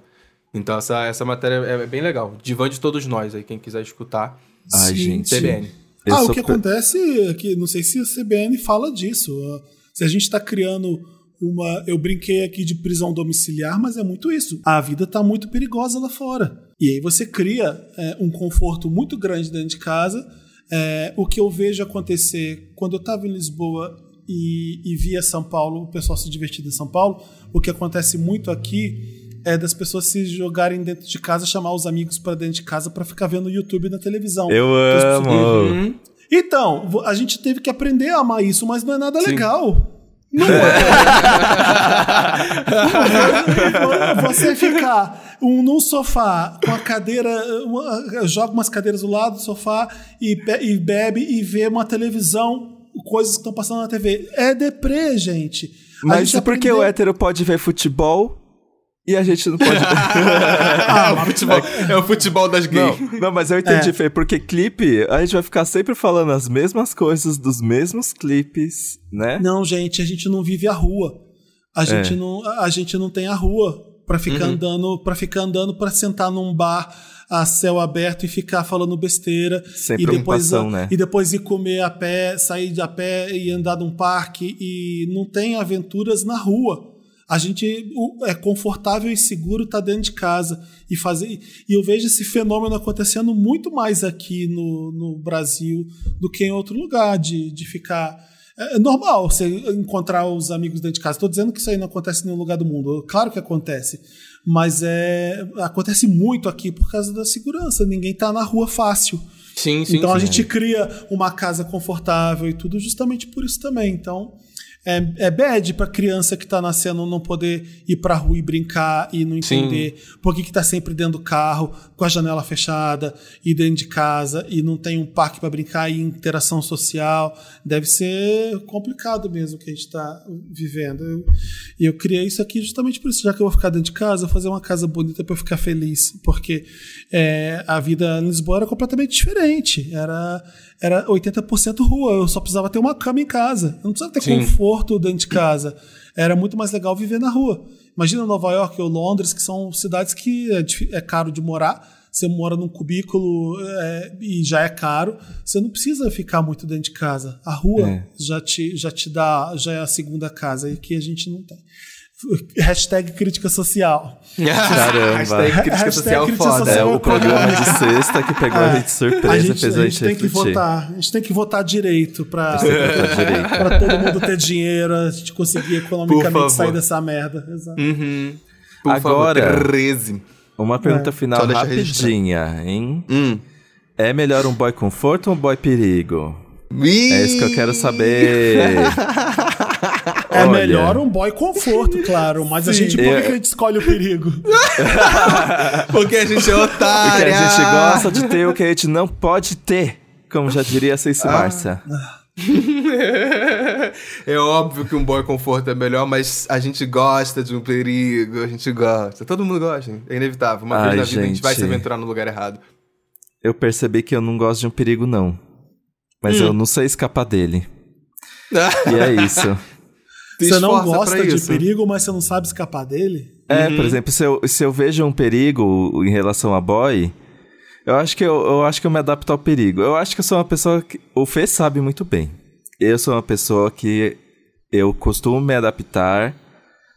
Então essa, essa matéria é bem legal. Divã de todos nós aí, quem quiser escutar. Ai, gente. CBN. ah, o que acontece é que, não sei se a CBN fala disso. Se a gente está criando uma. Eu brinquei aqui de prisão domiciliar, mas é muito isso. A vida está muito perigosa lá fora. E aí você cria é, um conforto muito grande dentro de casa. É, o que eu vejo acontecer quando eu estava em Lisboa e, e via São Paulo, o pessoal se divertindo em São Paulo, o que acontece muito aqui é das pessoas se jogarem dentro de casa, chamar os amigos para dentro de casa para ficar vendo YouTube na televisão. Eu amo. Uhum. Então, a gente teve que aprender a amar isso, mas não é nada Sim. legal. (laughs) Não é. Você ficar um, num sofá com a cadeira, uma, joga umas cadeiras do lado do sofá e, e bebe e vê uma televisão coisas que estão passando na TV. É deprê, gente. Mas gente por que o hétero pode ver futebol e a gente não pode. (laughs) (laughs) ah, o futebol, é o futebol das gays. Não, não mas eu entendi, é. Fê, porque clipe, a gente vai ficar sempre falando as mesmas coisas dos mesmos clipes, né? Não, gente, a gente não vive a rua. A gente, é. não, a gente não tem a rua para ficar uhum. andando, para ficar andando para sentar num bar a céu aberto e ficar falando besteira Sem e depois né? e depois ir comer a pé, sair de a pé e andar num parque e não tem aventuras na rua. A gente é confortável e seguro estar tá dentro de casa e fazer. E eu vejo esse fenômeno acontecendo muito mais aqui no, no Brasil do que em outro lugar, de, de ficar. É, é normal você encontrar os amigos dentro de casa. Estou dizendo que isso aí não acontece em nenhum lugar do mundo. Claro que acontece. Mas é, acontece muito aqui por causa da segurança. Ninguém está na rua fácil. Sim, sim. Então sim, a gente cria uma casa confortável e tudo justamente por isso também. Então é, é bad pra criança que tá nascendo não poder ir pra rua e brincar e não entender Sim. por que, que tá sempre dentro do carro, com a janela fechada e dentro de casa e não tem um parque para brincar e interação social. Deve ser complicado mesmo o que a gente tá vivendo. E eu, eu, criei isso aqui justamente por isso, já que eu vou ficar dentro de casa, vou fazer uma casa bonita para eu ficar feliz, porque é, a vida em Lisboa era completamente diferente. Era era 80% rua. Eu só precisava ter uma cama em casa. Eu não precisava ter Sim. conforto dentro de casa. Era muito mais legal viver na rua. Imagina Nova York ou Londres, que são cidades que é, é caro de morar. Você mora num cubículo é, e já é caro. Você não precisa ficar muito dentro de casa. A rua é. já, te, já te dá, já é a segunda casa. E que a gente não tem. (laughs) Hashtag crítica social. Caramba. Hashtag crítica Hashtag social crítica foda. Social é o programa de sexta que pegou é. a gente de surpresa a gente, fez a gente, a gente tem que votar. A gente tem que votar direito pra, (laughs) pra todo mundo ter dinheiro, a gente conseguir economicamente sair dessa merda. Exato. Uhum. Agora, favor, 13. uma pergunta é. final rapidinha, hein? Hum. É melhor um boy conforto ou um boy perigo? É isso que eu quero saber. (laughs) É Olha. melhor um boy conforto, (laughs) claro, mas Sim. a gente, por que a gente escolhe o perigo? (laughs) Porque a gente é otário. Porque a gente gosta de ter o que a gente não pode ter, como já diria a Ceci ah. Márcia. é óbvio que um boy conforto é melhor, mas a gente gosta de um perigo, a gente gosta. Todo mundo gosta, é inevitável. Uma Ai, vez na vida gente. a gente vai se aventurar no lugar errado. Eu percebi que eu não gosto de um perigo, não. Mas hum. eu não sei escapar dele. (laughs) e é isso você não gosta de perigo, mas você não sabe escapar dele? É, por exemplo, se eu, se eu vejo um perigo em relação a boy, eu acho que eu, eu acho que eu me adapto ao perigo. Eu acho que eu sou uma pessoa que. O Fê sabe muito bem. Eu sou uma pessoa que eu costumo me adaptar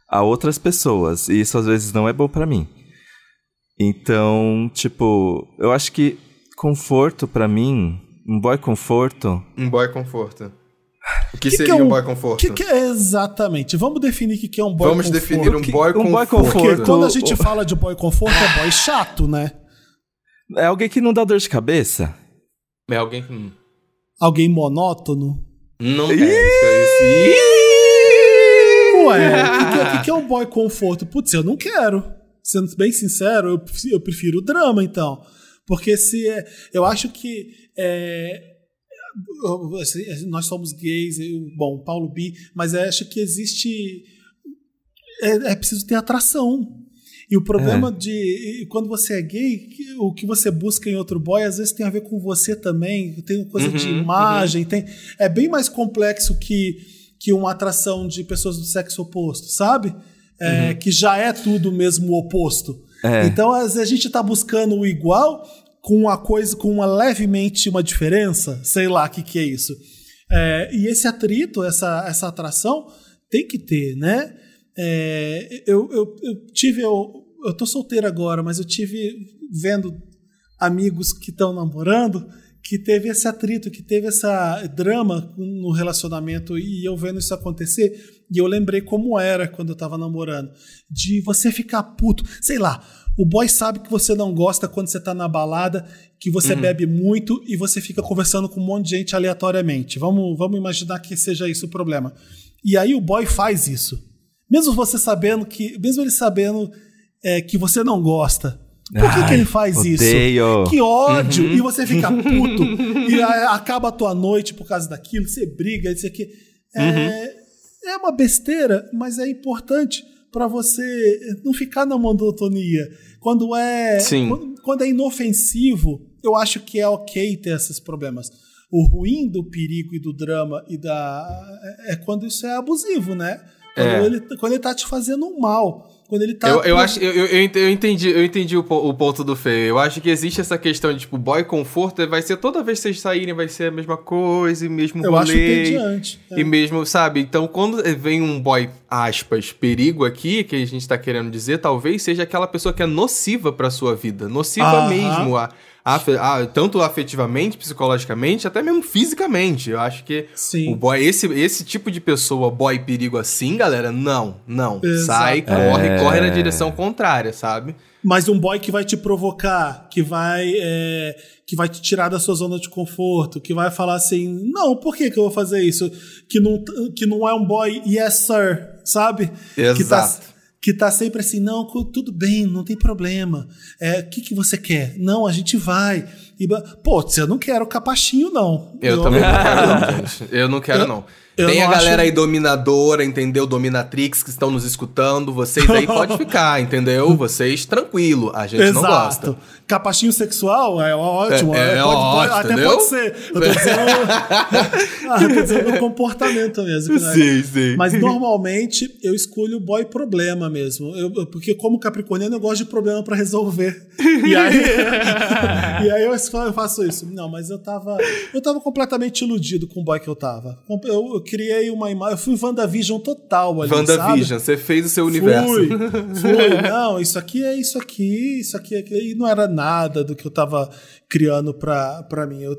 a outras pessoas. E isso às vezes não é bom pra mim. Então, tipo, eu acho que conforto pra mim, um boy conforto. Um boy conforto. O que, Que que seria é um um- boy conforto? Que que é exatamente? Vamos definir o que que é um boy Vamos conforto. definir um que- boy um boy conforto. Porque quando a gente fala de boy conforto, é boy chato, né? É alguém que não dá dor de cabeça. É alguém que Alguém monótono. não quer isso. Ué, o que, que- o que que é um boy conforto? Putz, eu não quero. Sendo bem sincero, eu, eu prefiro o drama, então. Porque se é, eu acho que é, nós somos gays, bom, Paulo Bi, mas eu acho que existe. É, é preciso ter atração. E o problema de. e Quando você é gay, o que você busca em outro boy às vezes tem a ver com você também. Tem coisa de Uhum, imagem, tem, é bem mais complexo que, que uma atração de pessoas do sexo oposto, sabe? É, Que já é tudo mesmo o oposto. É. Então, às vezes, a gente está buscando o igual com uma coisa, com uma levemente uma diferença, sei lá o que, que é isso. É, e esse atrito, essa, essa atração, tem que ter, né? É, eu, eu, eu tive. Eu, eu tô solteiro agora, mas eu tive vendo amigos que estão namorando que teve esse atrito, que teve essa drama no relacionamento e eu vendo isso acontecer e eu lembrei como era quando eu tava namorando, de você ficar puto, sei lá, o boy sabe que você não gosta quando você tá na balada, que você bebe muito e você fica conversando com um monte de gente aleatoriamente. Vamos, vamos imaginar que seja isso o problema. E aí o boy faz isso. Mesmo você sabendo que, mesmo ele sabendo é, que você não gosta, por que, que Ai, ele faz odeio. isso? Que ódio! E você fica puto. (laughs) e acaba a tua noite por causa daquilo, você briga, isso aqui. É, é uma besteira, mas é importante para você não ficar na monotonia. Quando é, quando, quando é inofensivo, eu acho que é ok ter esses problemas. O ruim do perigo e do drama e da é é quando isso é abusivo, né? Quando, É. ele, quando ele tá te fazendo um mal. Quando ele tá. Eu, eu acho, eu, eu, eu ent- eu entendi, eu entendi o, o ponto do Fê. Eu acho que existe essa questão de, tipo, boy conforto, vai ser toda vez que vocês saírem, vai ser a mesma coisa, e mesmo Eu acho rolê. entediante. é. E mesmo, sabe? Então, quando vem um boy, aspas, perigo aqui, que a gente tá querendo dizer, talvez seja aquela pessoa que é nociva pra sua vida. Nociva Aham. mesmo. A- tanto afetivamente, psicologicamente, até mesmo fisicamente. Eu acho que Sim. o boy, esse, esse tipo de pessoa, boy perigo assim, galera, não, não. Exato. Sai, corre, É. corre na direção contrária, sabe? Mas um boy que vai te provocar, que vai, é, que vai te tirar da sua zona de conforto, que vai falar assim, não, por que, que eu vou fazer isso? Que não, que não é um boy yes sir, sabe? Que tá, Exato. Que tá sempre assim, não, tudo bem, não tem problema. É, o que, que você quer? Não, a gente vai. E, pô, eu não quero capachinho, não. Eu, também não quero, não, (laughs) gente. Eu não quero, Eu- não. eu Tem não a galera acho- aí dominadora, entendeu? Dominatrix que estão nos escutando. Vocês aí pode (laughs) ficar, entendeu? Vocês tranquilo. A gente não gosta. Capachinho sexual é ótimo. É- é pode- pode- ótimo, até entendeu? pode ser. Eu tô dizendo, (laughs) (laughs) tô dizendo o comportamento mesmo. que não é- Sim, sim. Mas normalmente eu escolho o boy problema mesmo. Eu- porque como capricorniano eu gosto de problema pra resolver. E aí, (laughs) e aí eu fa- eu faço isso. Não, mas eu tava, eu tava completamente iludido com o boy que eu tava. Eu, eu criei uma imagem, eu fui WandaVision total ali, WandaVision, você fez o seu universo. Fui, fui. Não, isso aqui é isso aqui, isso aqui é aquilo. E não era nada do que eu tava criando pra, pra mim. Eu,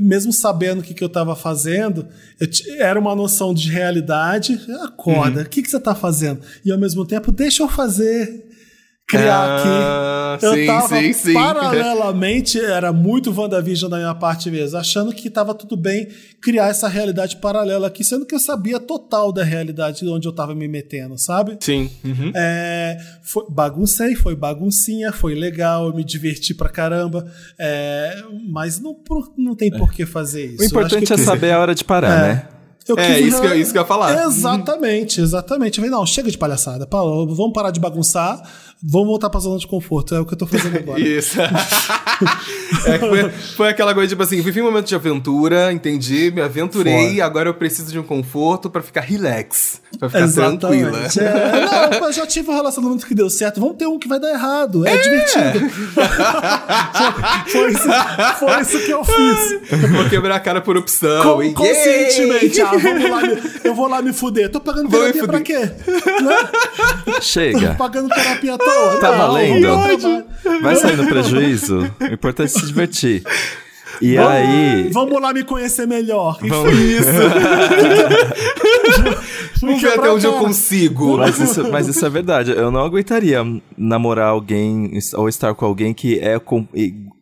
mesmo sabendo o que, que eu tava fazendo, eu era uma noção de realidade. Acorda, o que, que você tá fazendo? E ao mesmo tempo, deixa eu fazer. Criar Ah, aqui. Eu sim, tava sim, sim. paralelamente, era muito WandaVision da minha parte mesmo, achando que tava tudo bem criar essa realidade paralela aqui, sendo que eu sabia total da realidade de onde eu tava me metendo, sabe? Sim. Uhum. É, foi, baguncei, foi baguncinha, foi legal, eu me diverti pra caramba, é, mas não, por- não tem por que fazer isso. O importante é saber a hora de parar, né? É, isso que eu- isso que eu ia falar. Exatamente, exatamente. Eu falei, não, chega de palhaçada, Paulo, vamos parar de bagunçar, vamos voltar pra zona de conforto, é o que eu tô fazendo (laughs) agora. Isso. É, foi, foi, aquela coisa, tipo assim, vivi um momento de aventura, entendi, me aventurei, Fora. agora eu preciso de um conforto para ficar relax, pra ficar Exatamente. tranquila. É, não, eu já tive um relacionamento que deu certo, vamos ter um que vai dar errado, é, é. divertido. (laughs) foi, isso, foi, isso, que eu fiz. Vou quebrar a cara por opção. Com, conscientemente, ah, vamos lá, eu vou lá me fuder. Tô pagando terapia pra quê? Né? Chega. Tô pagando terapia à toa. Tá valendo. Vai sair no prejuízo. O importante é se divertir. E vamos, aí. Vamos lá me conhecer melhor. Vamos. Isso. (laughs) vamos ver até onde eu consigo. Mas isso, mas isso é verdade. Eu não aguentaria namorar alguém ou estar com alguém que é com,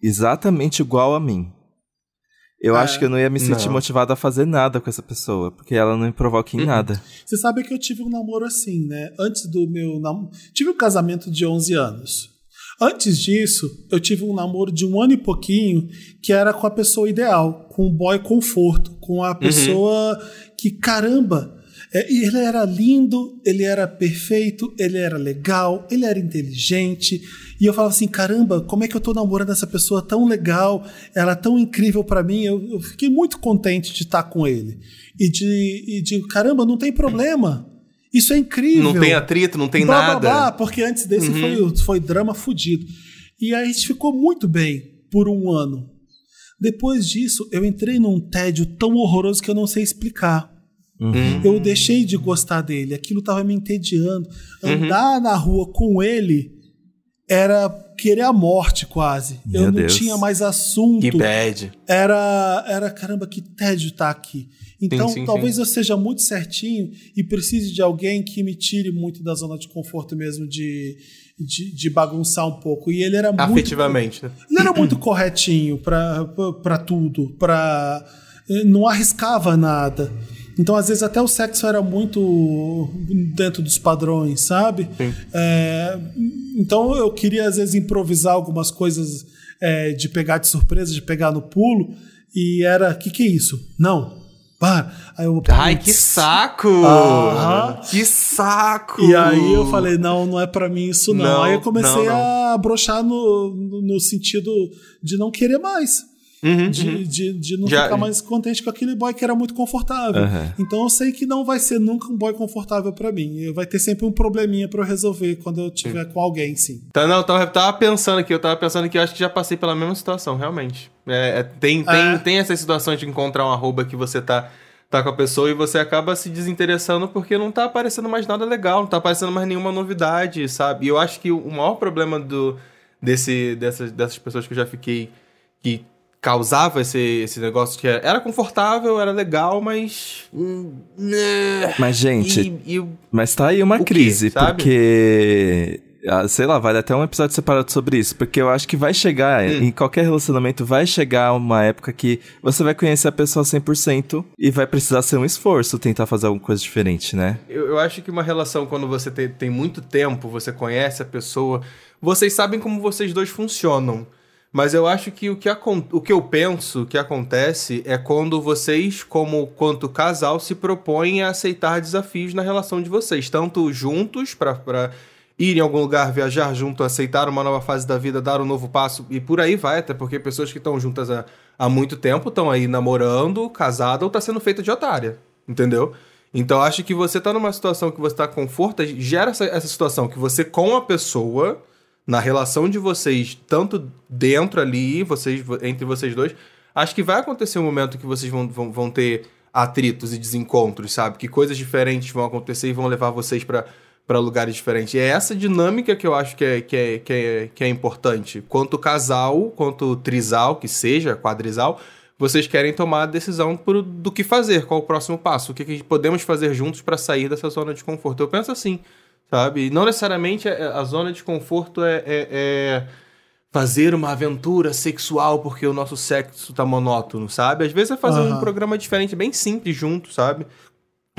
exatamente igual a mim. Eu é, acho que eu não ia me sentir não. motivado a fazer nada com essa pessoa, porque ela não me provoca em uhum. nada. Você sabe que eu tive um namoro assim, né? Antes do meu namoro. Tive um casamento de 11 anos. Antes disso, eu tive um namoro de um ano e pouquinho que era com a pessoa ideal, com o boy conforto, com a uhum. pessoa uhum. que, caramba, é, ele era lindo, ele era perfeito, ele era legal, ele era inteligente. E eu falava assim: caramba, como é que eu tô namorando essa pessoa tão legal, ela é tão incrível para mim? Eu, eu, fiquei muito contente de estar com ele. E de, e de caramba, não tem problema. Isso é incrível. Não tem atrito, não tem blá, nada. Blá, blá, porque antes desse uhum. foi, foi drama fudido. E aí a gente ficou muito bem por um ano. Depois disso, eu entrei num tédio tão horroroso que eu não sei explicar. Uhum. Eu deixei de gostar dele, aquilo estava me entediando. Andar uhum. na rua com ele era querer a morte quase. Meu eu não Deus. tinha mais assunto. Que bad. Era, era caramba, que tédio tá aqui. Então, sim, sim, talvez sim. eu seja muito certinho e precise de alguém que me tire muito da zona de conforto mesmo, de, de, de bagunçar um pouco. E ele era muito. Afetivamente, né? Ele era muito corretinho para tudo, para eh, não arriscava nada. Então, às vezes, até o sexo era muito dentro dos padrões, sabe? É, então, eu queria, às vezes, improvisar algumas coisas é, de pegar de surpresa, de pegar no pulo, e era: o que, que é isso? Não, para. Aí eu, Ai, que saco! -huh. Que saco! E aí eu falei, não, não é para mim isso não. não. Aí eu comecei não, não. a brochar no, no sentido de não querer mais. Uhum, de, uhum. De, de, não Já, ficar mais contente com aquele boy que era muito confortável. Uhum. Então eu sei que não vai ser nunca um boy confortável para mim. Vai ter sempre um probleminha para eu resolver quando eu tiver com alguém, sim. Tá, não, eu tava, pensando aqui, eu tava pensando que eu acho que já passei pela mesma situação, realmente. É, é, tem, tem, é. tem essas situações de encontrar um arroba que você tá tá com a pessoa e você acaba se desinteressando porque não tá aparecendo mais nada legal, não tá aparecendo mais nenhuma novidade, sabe? E eu acho que o maior problema do, desse, dessas, dessas pessoas que eu já fiquei que causava esse, esse negócio que era, confortável, era legal, mas. Né, mas, gente. E, e, mas tá aí uma crise, quê, porque. Ah, sei lá, vale até um episódio separado sobre isso, porque eu acho que vai chegar, hum. em qualquer relacionamento, vai chegar uma época que você vai conhecer a pessoa 100% e vai precisar ser um esforço tentar fazer alguma coisa diferente, né? Eu, eu acho que uma relação, quando você tem, tem muito tempo, você conhece a pessoa, vocês sabem como vocês dois funcionam. Mas eu acho que o que, o que eu penso que acontece é quando vocês, como quanto casal, se propõem a aceitar desafios na relação de vocês, tanto juntos para ir em algum lugar, viajar junto, aceitar uma nova fase da vida, dar um novo passo e por aí vai, até porque pessoas que estão juntas há, há muito tempo estão aí namorando, casada ou tá sendo feita de otária, entendeu? Então acho que você tá numa situação que você tá conforto, gera essa, essa situação que você com a pessoa na relação de vocês, tanto dentro ali, vocês entre vocês dois, acho que vai acontecer um momento que vocês vão, vão, vão ter atritos e desencontros, sabe? Que coisas diferentes vão acontecer e vão levar vocês para para lugares diferentes. E é essa dinâmica que eu acho que é, que é, que é, que é importante. Quanto casal, quanto trisal, que seja, quadrisal, vocês querem tomar a decisão do que fazer, qual o próximo passo, o que, que podemos fazer juntos para sair dessa zona de conforto. Eu penso assim sabe? Não necessariamente a, zona de conforto é, é, é, fazer uma aventura sexual porque o nosso sexo tá monótono, sabe? Às vezes é fazer uhum. um programa diferente, bem simples junto, sabe?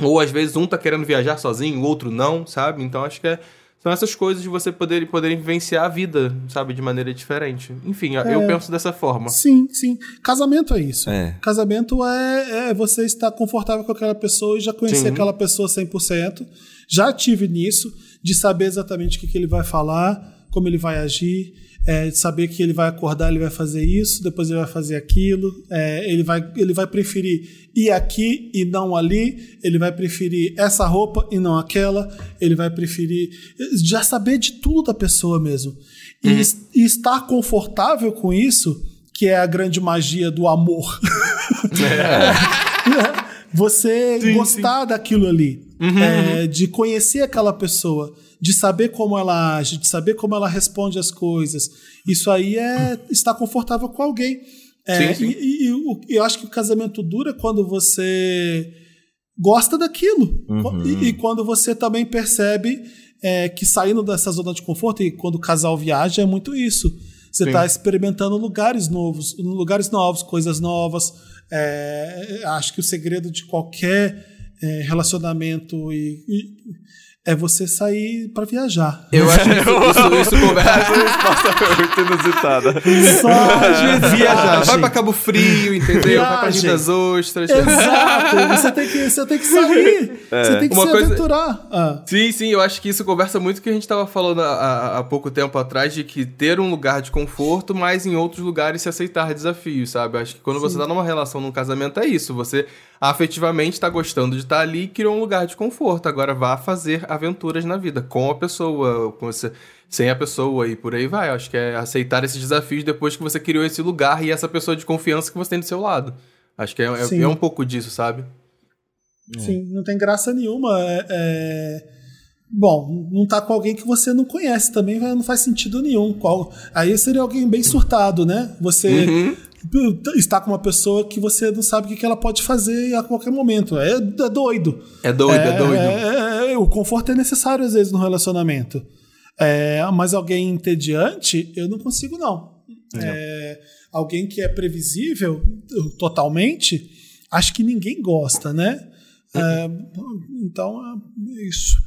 Ou às vezes um tá querendo viajar sozinho, o outro não, sabe? Então acho que é, são essas coisas de você poder, poderem vivenciar a vida, sabe? De maneira diferente. Enfim, é, eu penso dessa forma. Sim, sim. Casamento é isso. É. Casamento é, é você estar confortável com aquela pessoa e já conhecer sim. aquela pessoa 100%. Já tive nisso, de saber exatamente o que, que ele vai falar, como ele vai agir, é, de saber que ele vai acordar, ele vai fazer isso, depois ele vai fazer aquilo, é, ele, vai, ele vai preferir ir aqui e não ali, ele vai preferir essa roupa e não aquela, ele vai preferir já saber de tudo da pessoa mesmo. E, Uhum. e estar confortável com isso, que é a grande magia do amor. (laughs) Você Sim, gostar daquilo ali, Uhum, é, de conhecer aquela pessoa, de saber como ela age, de saber como ela responde às coisas. Isso aí é estar confortável com alguém. É, Sim, sim. E, e- e eu acho que o casamento dura quando você gosta daquilo. Uhum. E, e quando você também percebe é, que saindo dessa zona de conforto, e quando o casal viaja, é muito isso. Você está experimentando lugares novos, lugares novos, coisas novas. É, acho que o segredo de qualquer é, relacionamento e, e- é você sair para viajar. Eu acho que (laughs) isso, isso, isso conversa. Resposta muito inusitada. Só (laughs) Viajar. Vai pra Cabo Frio, entendeu? Vai pra Viagem. Rio das Ostras. Exato. Você tem que, você tem que sair. Você tem que Uma se coisa- aventurar. Ah. Sim, sim, eu acho que isso conversa muito com o que a gente tava falando há, há- há pouco tempo atrás, de que ter um lugar de conforto, mas em outros lugares se aceitar desafios, sabe? Eu acho que quando você tá numa relação, num casamento, é isso. Você afetivamente tá gostando de estar ali e criou um lugar de conforto. Agora vá fazer aventuras na vida, com a pessoa, com você, sem a pessoa e por aí vai. Eu acho que é aceitar esses desafios depois que você criou esse lugar e essa pessoa de confiança que você tem do seu lado. Acho que é, é- é um pouco disso, sabe? Sim, não tem graça nenhuma. É, é- Bom, não tá com alguém que você não conhece também, não faz sentido nenhum. Qual... Aí seria alguém bem surtado, né? Você está com uma pessoa que você não sabe o que ela pode fazer a qualquer momento. É, é doido. É doido, é, doido. é- é- o conforto é necessário às vezes no relacionamento. É, mas alguém entediante, eu não consigo, não. É, alguém que é previsível totalmente, acho que ninguém gosta, né? É, então, é isso.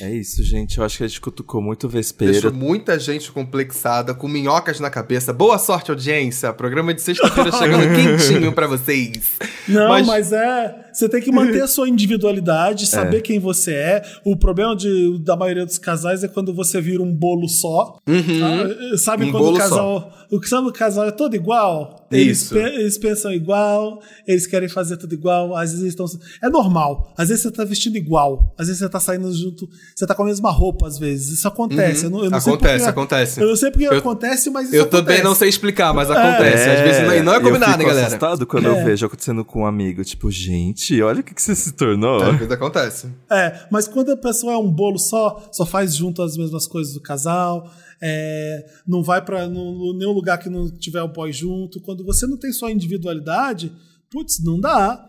É isso, gente. Eu acho que a gente cutucou muito Deixou vespeiro. muita gente complexada, com minhocas na cabeça. Boa sorte, audiência. Programa de sexta-feira chegando (laughs) quentinho pra vocês. Não, Mas- mas, é. Você tem que manter a sua individualidade, (laughs) saber quem você é. O problema de, da maioria dos casais é quando você vira um bolo só. tá? Sabe Um quando bolo o casal. O que sabe o casal é todo igual? Eles, pe- eles pensam igual, eles querem fazer tudo igual, às vezes eles estão. É normal. Às vezes você tá vestindo igual, às vezes você tá saindo junto, você tá com a mesma roupa, às vezes. Isso acontece. Eu não, eu não sei Acontece, porque- acontece. Eu não sei porque Eu- acontece, mas isso Eu também acontece. não sei explicar, mas acontece. Às vezes não, e não é eu combinado, fico hein, galera? assustado quando eu vejo acontecendo com um amigo. Tipo, gente, olha o que, que você se tornou. Às vezes acontece. É, mas quando a pessoa é um bolo só, só faz junto as mesmas coisas do casal, é, não vai pra nu- nenhum lugar que não tiver o boy junto. Quando você não tem sua individualidade, putz, não dá.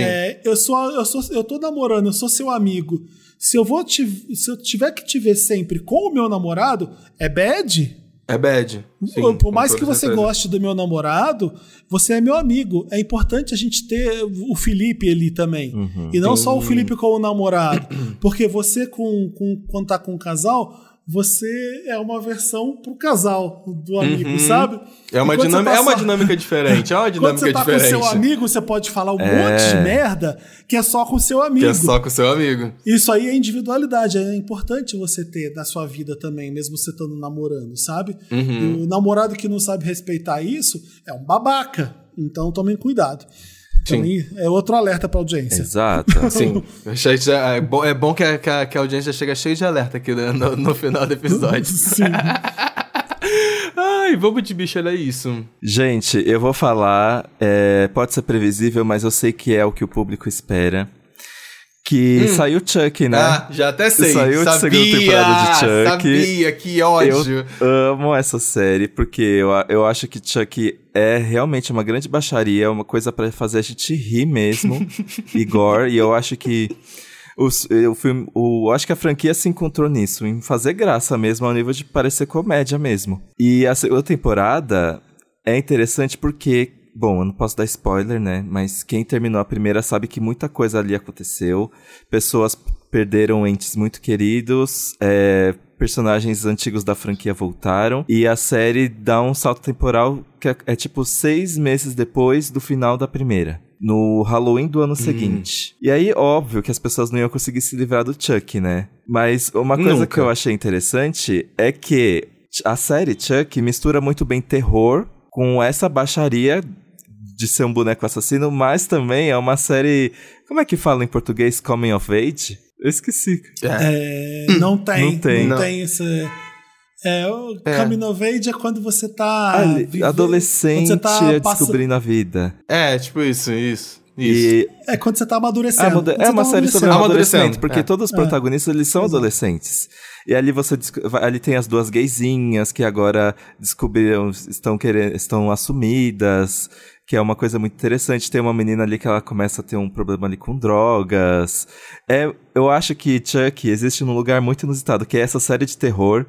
É, eu sou, eu sou, eu tô namorando, eu sou seu amigo. Se eu vou te, se eu tiver que te ver sempre com o meu namorado, é bad. É bad. Sim, Por- com mais que você certeza. goste do meu namorado, você é meu amigo. É importante a gente ter o Felipe ali também. E não só o Felipe como namorado. Porque você, com, com, quando tá com um casal, você é uma versão pro casal do amigo, sabe? É uma, quando dinâmica, você é uma tá só- dinâmica diferente. É uma (laughs) Quando dinâmica você tá diferente. com seu amigo, você pode falar um monte de merda que é só com seu amigo. Que é só com seu amigo. Isso aí é individualidade, é importante você ter na sua vida também, mesmo você estando namorando, sabe? Uhum. O namorado que não sabe respeitar isso é um babaca. Então tomem cuidado. Sim. Também é outro alerta pra audiência. Exato. (laughs) Sim. É, bom, é bom que a, que a- que a audiência já chega cheia de alerta aqui né, no, no final do episódio. (laughs) Sim. (laughs) Ai, vamos de bicho, olha isso. Gente, eu vou falar, é, pode ser previsível, mas eu sei que é o que o público espera. Que saiu Chuck, né? Hum. Ah, já até sei. Saiu a sabia, segunda temporada de Chuck. Sabia, que ódio. Eu amo essa série, porque eu, eu acho que Chuck é realmente uma grande baixaria, é uma coisa pra fazer a gente rir mesmo, (laughs) Igor, e eu acho que os, o filme, o, eu acho que a franquia se encontrou nisso, em fazer graça mesmo, ao nível de parecer comédia mesmo. E a segunda temporada é interessante porque, bom, eu não posso dar spoiler, né? Mas quem terminou a primeira sabe que muita coisa ali aconteceu. Pessoas perderam entes muito queridos, é, personagens antigos da franquia voltaram, e a série dá um salto temporal que é, é tipo seis meses depois do final da primeira no Halloween do ano seguinte. E aí, óbvio que as pessoas não iam conseguir se livrar do Chuck, né? Mas uma coisa Nunca. que eu achei interessante é que a série Chuck mistura muito bem terror com essa baixaria de ser um boneco assassino, mas também é uma série. Como é que fala em português? Coming of Age? Eu esqueci. É, não tem. Não tem. Não Não. tem esse. É, o É. Coming of Age é quando você tá. Ali, vive- adolescente você tá passa- descobrindo a vida. É, tipo isso, isso. Isso. E É quando você tá amadurecendo. É, é você uma tá série sobre amadurecimento, porque é. todos os protagonistas eles são adolescentes. E ali você ali tem as duas gaysinhas que agora descobriram, estão querendo, estão assumidas, que é uma coisa muito interessante. Tem uma menina ali que ela começa a ter um problema ali com drogas. É, eu acho que Chuck existe num lugar muito inusitado, que é essa série de terror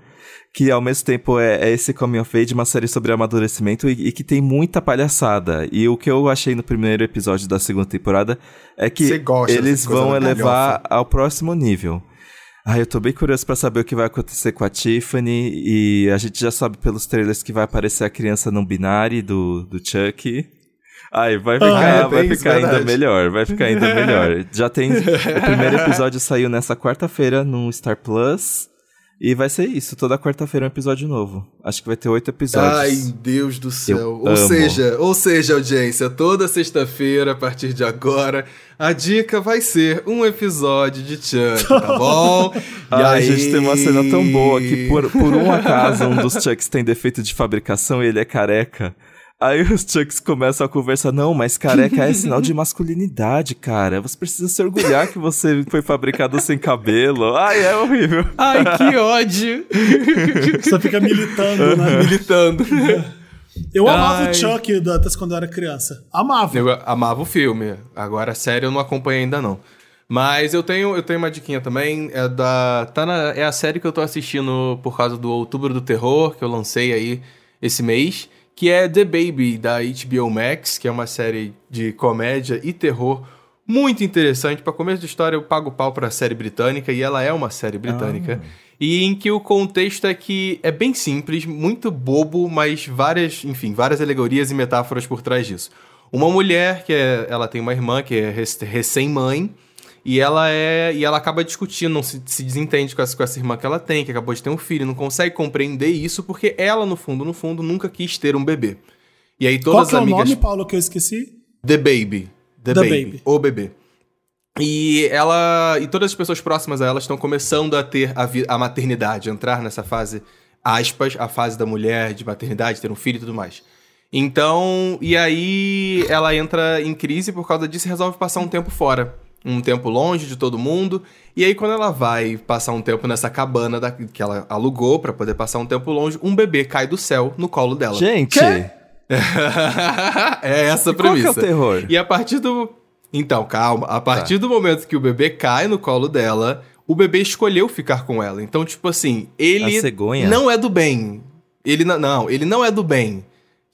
que ao mesmo tempo é, é esse coming of age, uma série sobre amadurecimento e, e que tem muita palhaçada. E o que eu achei no primeiro episódio da segunda temporada é que eles vão elevar ao próximo nível. Ah, eu tô bem curioso pra saber o que vai acontecer com a Tiffany e a gente já sabe pelos trailers que vai aparecer a criança não binária do, do Chuck. Ai, vai ficar, tem vai ficar ainda melhor, vai ficar ainda melhor. (laughs) Já tem. O primeiro episódio saiu nessa quarta-feira no Star Plus. E vai ser isso, toda quarta-feira um episódio novo. Acho que vai ter oito episódios. Ai, Deus do céu. Eu ou amo. seja, ou seja, audiência, toda sexta-feira, a partir de agora, a dica vai ser um episódio de Chuck, tá (laughs) bom? E Ai, aí... gente, tem uma cena tão boa que por, por um acaso um dos Chucks tem defeito de fabricação e ele é careca. Aí os Chucks começam a conversar, não, mas careca é sinal de masculinidade, cara. Você precisa se orgulhar que você foi fabricado sem cabelo. Ai, é horrível. Ai, que ódio! (laughs) Você fica militando, né? (laughs) Militando. Eu amava Ai. o Chuck do- até quando eu era criança. Amava. Eu amava o filme. Agora, a série eu não acompanhei ainda não. Mas eu tenho, eu tenho uma diquinha também. É, da, tá na, é a série que eu tô assistindo por causa do Outubro do Terror, que eu lancei aí esse mês. Que é The Baby, da HBO Max, que é uma série de comédia e terror muito interessante. Para começo de história, eu pago pau pra série britânica, e ela é uma série britânica. E em que o contexto é que é bem simples, muito bobo, mas várias, enfim, várias alegorias e metáforas por trás disso. Uma mulher que é, ela tem uma irmã que é rec- recém-mãe e ela é e ela acaba discutindo, não se, se desentende com essa, com essa irmã que ela tem, que acabou de ter um filho, não consegue compreender isso porque ela no fundo, no fundo, nunca quis ter um bebê. E aí todas Qual é as o amigas nome, Paulo, que eu esqueci? The Baby. The, The baby. Baby. O bebê. E ela. E todas as pessoas próximas a ela estão começando a ter a, a maternidade, entrar nessa fase, aspas, a fase da mulher, de maternidade, ter um filho e tudo mais. Então, e aí ela entra em crise por causa disso e resolve passar um tempo fora. Um tempo longe de todo mundo. E aí, quando ela vai passar um tempo nessa cabana da- que ela alugou pra poder passar um tempo longe, um bebê cai do céu no colo dela. Gente, (laughs) é essa a qual que é premissa. o terror? E a partir do. Então, calma. A partir do momento que o bebê cai no colo dela, o bebê escolheu ficar com ela. Então, tipo assim, ele A cegonha? não é do bem. Ele não, não, ele não é do bem.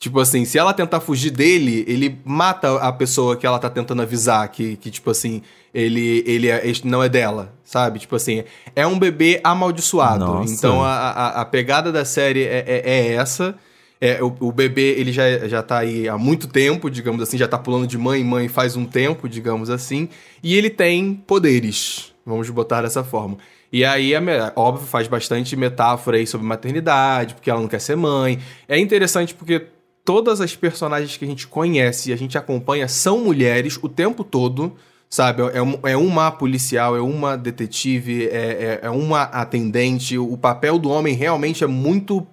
Tipo assim, se ela tentar fugir dele, ele mata a pessoa que ela tá tentando avisar que, que tipo assim, ele, ele é- não é dela, sabe? Tipo assim, é um bebê amaldiçoado. Nossa. Então a, a, a pegada da série é, é, é essa. É, o, o bebê, ele já, já tá aí há muito tempo, digamos assim, já tá pulando de mãe em mãe faz um tempo, digamos assim. E ele tem poderes, vamos botar dessa forma. E aí, óbvio, faz bastante metáfora aí sobre maternidade, porque ela não quer ser mãe. É interessante porque todas as personagens que a gente conhece e a gente acompanha são mulheres o tempo todo, sabe? É, é uma policial, é uma detetive, é, é- é uma atendente. O papel do homem realmente é muito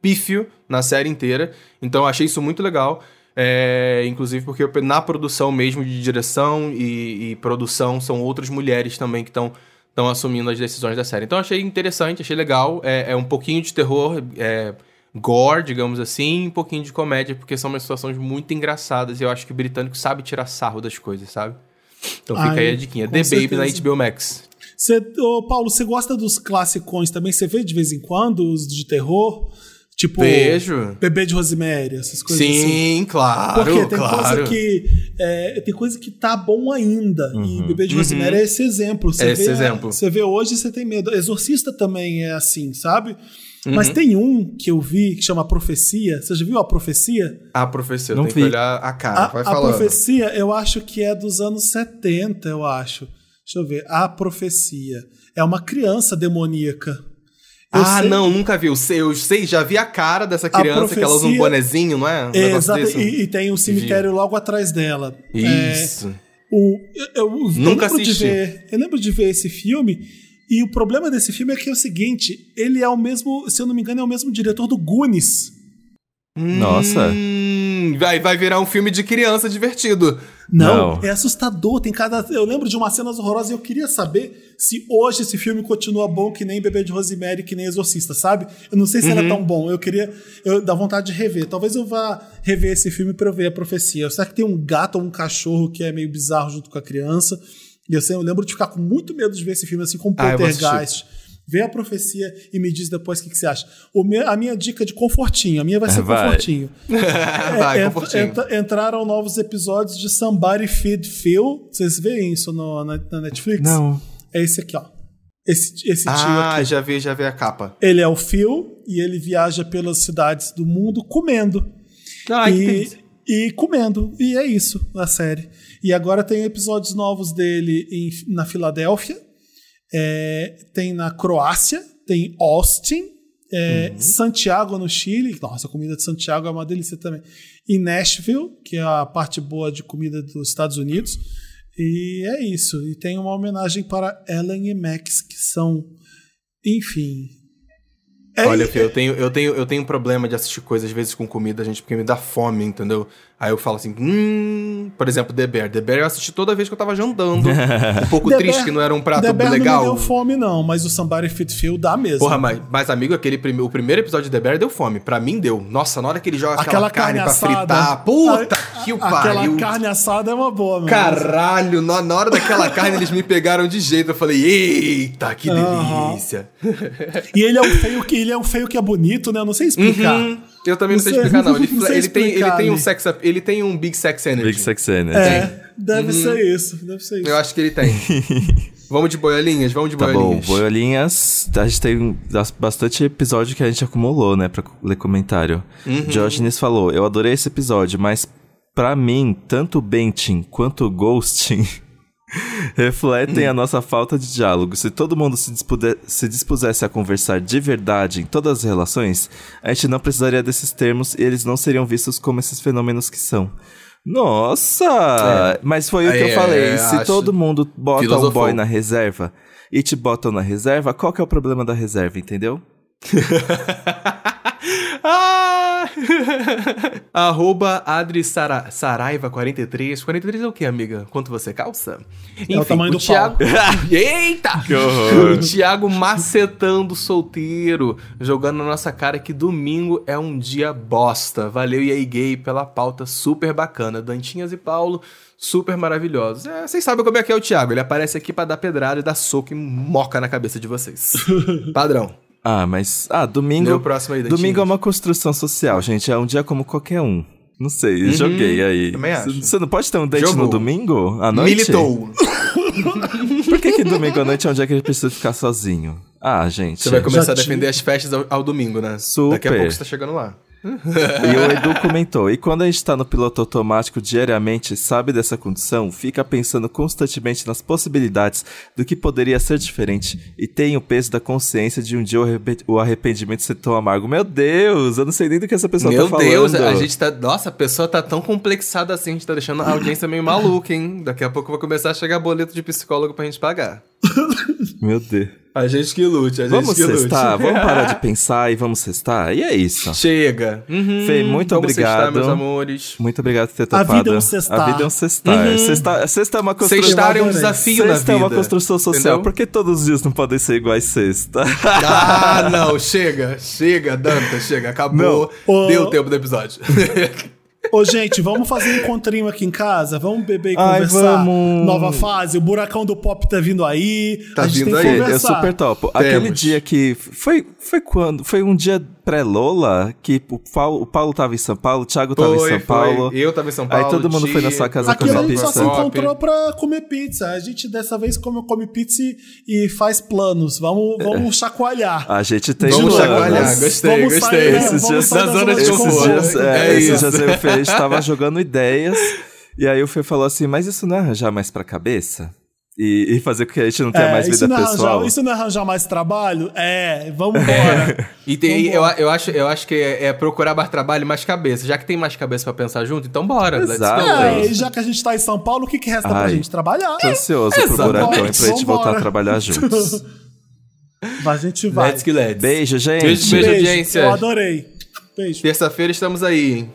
pífio na série inteira. Então eu achei isso muito legal. É, inclusive porque na produção mesmo de direção e, e produção são outras mulheres também que estão estão assumindo as decisões da série. Então achei interessante, achei legal. É, é um pouquinho de terror, é, gore, digamos assim, e um pouquinho de comédia, porque são umas situações muito engraçadas e eu acho que o britânico sabe tirar sarro das coisas, sabe? Então fica Ai, aí a diquinha. The Baby na certeza. HBO Max. Você, ô, Paulo, você gosta dos classicões também? Você vê de vez em quando os de terror? Tipo, Vejo. Bebê de Rosemary, essas coisas assim. Sim, claro, Porque tem claro. coisa que é, tem coisa que tá bom ainda. E Bebê de Rosemary é esse exemplo. Você Uhum. É esse vê, exemplo. Você vê hoje você tem medo. Exorcista também é assim, sabe? Uhum. Mas tem um que eu vi que chama Profecia. Você já viu a Profecia? A profecia, Não tem vi. que olhar a cara. A, vai a falando. Profecia eu acho que é dos anos 70, eu acho. Deixa eu ver. A Profecia. É uma criança demoníaca. Eu ah, sei- não, nunca vi. Eu sei, eu sei, já vi a cara dessa criança que ela usa um profecia- bonezinho, não é? Um É, exato, desse. e, e tem um cemitério logo atrás dela. É, Isso. O, eu, eu- eu Nunca lembro de assisti. ver, eu lembro de ver esse filme e o problema desse filme é que é o seguinte, ele é o mesmo, se eu não me engano, é o mesmo diretor do Goonies. Nossa. Hum, vai, vai virar um filme de criança divertido. Não, Não. é assustador, tem cada, eu lembro de umas cenas horrorosas e eu queria saber se hoje esse filme continua bom que nem Bebê de Rosemary, que nem Exorcista, sabe? Eu não sei se ele é tão bom, eu queria, eu dá vontade de rever. Talvez eu vá rever esse filme pra eu ver a profecia. Será que tem um gato ou um cachorro que é meio bizarro junto com a criança? E eu, sei, eu lembro de ficar com muito medo de ver esse filme assim com Ah, Poltergeist. Vê a profecia e me diz depois o que, que você acha. Me- a minha dica de confortinho, a minha vai ser Vai. confortinho. (laughs) vai, É, Ah, confortinho. entra- entraram novos episódios de Somebody Feed Phil. Vocês veem isso no- na, na Netflix? Não. É esse aqui, ó. Esse, esse tio Ah, aqui. já vi, já vi a capa. Ele é o Phil e ele viaja pelas cidades do mundo comendo. Que e, e comendo. E é isso a série. E agora tem episódios novos dele em- na Filadélfia, é, tem na Croácia, tem em Austin, é, Uhum. Santiago no Chile. Nossa, a comida de Santiago é uma delícia também. E Nashville, que é a parte boa de comida dos Estados Unidos. E é isso. E tem uma homenagem para Ellen e Max, que são, enfim. É- Olha, Fê, eu tenho, eu, tenho, eu tenho um problema de assistir coisas às vezes com comida, gente, porque me dá fome, entendeu? Aí eu falo assim, hum, por exemplo, The Bear. The Bear eu assisti toda vez que eu tava jantando. Um pouco (laughs) The triste Bear- que não era um prato The Bear legal. não me deu fome, não, mas o Somebody Fit Feel dá mesmo. Porra, mas, mas amigo, aquele prime- o primeiro episódio de The Bear deu fome. Pra mim deu. Nossa, na hora que ele joga aquela, aquela carne, carne pra fritar. Puta a- que o Aquela pariu. carne assada é uma boa, mano. Caralho, na, na hora daquela carne eles me pegaram de jeito. Eu falei, eita, que delícia. E ele é um feio que ele é um feio que é bonito, né? Eu não sei explicar. Uhum. Eu também não sei Não sei- explicar, não. Ele, (laughs) não sei ele tem, ele tem um sex ele tem um big sex energy. Big Sex Energy. É, deve ser isso, deve ser isso. Eu acho que ele tem. (laughs) vamos de boiolinhas? Vamos de Tá bom, boiolinhas. boiolinhas. A gente tem bastante episódio que a gente acumulou, né, pra ler comentário. Diógenes falou: Eu adorei esse episódio, mas pra mim, tanto o Benting quanto o Ghosting (laughs) refletem a nossa falta de diálogo. Se todo mundo se, dispuder- se dispusesse a conversar de verdade em todas as relações, a gente não precisaria desses termos e eles não seriam vistos como esses fenômenos que são. Nossa! Mas foi o que É, eu falei. é, Se acho- todo mundo bota um Filosofou. boy na reserva e te botam na reserva, qual que é o problema da reserva, entendeu? (laughs) (laughs) Ah! (laughs) Arroba Adri Sara- Saraiva 43. 43 é o que, amiga? Quanto você calça? Enfim, o tamanho do Thiago... (laughs) Eita! Que horror. O Thiago macetando solteiro, jogando na nossa cara que domingo é um dia bosta. Valeu, e aí, gay, pela pauta super bacana. Dantinhas e Paulo, super maravilhosos. É, vocês sabem como é que é o Thiago. Ele aparece aqui pra dar pedrada e dar soco e moca na cabeça de vocês. (laughs) Padrão. Ah, mas. Ah, domingo. Lê o próximo aí, Dantinhas. Domingo é uma construção social, gente. É um dia como qualquer um. Não sei, joguei aí. Uhum. também acho. C- Você não pode ter um date Jogou. no domingo? À noite? Militou. (laughs) Por que, que domingo à noite é um dia que a gente precisa ficar sozinho? Ah, gente. Você vai começar a defender as festas ao, ao domingo, né? Super. Daqui a pouco você tá chegando lá. E o Edu comentou: e quando a gente tá no piloto automático diariamente, sabe dessa condição, fica pensando constantemente nas possibilidades do que poderia ser diferente e tem o peso da consciência de um dia o arrepe- o arrependimento ser tão amargo. Meu Deus, eu não sei nem do que essa pessoa Meu tá falando. Deus, a gente tá. Nossa, a pessoa tá tão complexada assim, a gente tá deixando a audiência meio maluca, hein? Daqui a pouco vai começar a chegar boleto de psicólogo pra gente pagar. (laughs) Meu Deus. A gente que lute, a gente Vamos que cestar, lute. (laughs) vamos parar de pensar e vamos cestar. E é isso. Chega. Uhum, Fê, muito vamos obrigado. Sextar, meus amores. Muito obrigado por ter A topado. vida é um cestar. A vida é um cestar. Sexta, sexta é uma construção. Sextar é um desafio na Sexta vida. é uma construção social. entendeu? Por que todos os dias não podem ser iguais sexta? Ah, não, chega, chega, Danta, chega, (laughs) acabou. Ô- Deu o tempo do episódio. Ô, gente, vamos fazer um encontrinho aqui em casa? Vamos beber e Ai, conversar? vamos. Nova fase, o buracão do pop tá vindo aí. Tá a gente vindo aí. Eu conversar. super topo. Aquele Temos. dia que. Foi, foi quando? Foi um dia pré-Lola que o Paulo, o Paulo tava em São Paulo, o Thiago tava Foi, em São foi. Paulo. Eu tava em São Paulo. Aí todo mundo foi na sua casa Aqui comer a gente só pizza. se encontrou pra comer pizza. A gente dessa vez come, come pizza e, e faz planos. Vamos, vamos chacoalhar. A gente tem Vamos planos. chacoalhar, gostei, Vamos gostei. sair, né? Esses Vamos dias- sair da zona de Esses dias, é, É esses dias eu a gente tava jogando ideias. E aí o Fê falou assim: Mas isso não é arranjar mais pra cabeça? E, e fazer com que a gente não tenha É, mais vida é pessoal? arranjar, isso não é arranjar mais trabalho? É, vamos embora. (laughs) E tem, eu, eu, acho, eu acho que é, é procurar mais trabalho e mais cabeça. Já que tem mais cabeça pra pensar junto, então bora. let's Exato. go. é, e já que a gente tá em São Paulo, o que, que resta pra Ai. gente trabalhar? Tô ansioso pro e pra gente voltar a trabalhar juntos. (laughs) A gente vai. Let's que let's. Beijo, gente. Beijo, beijo, audiência. Eu adorei. Beijo. Terça-feira estamos aí, hein?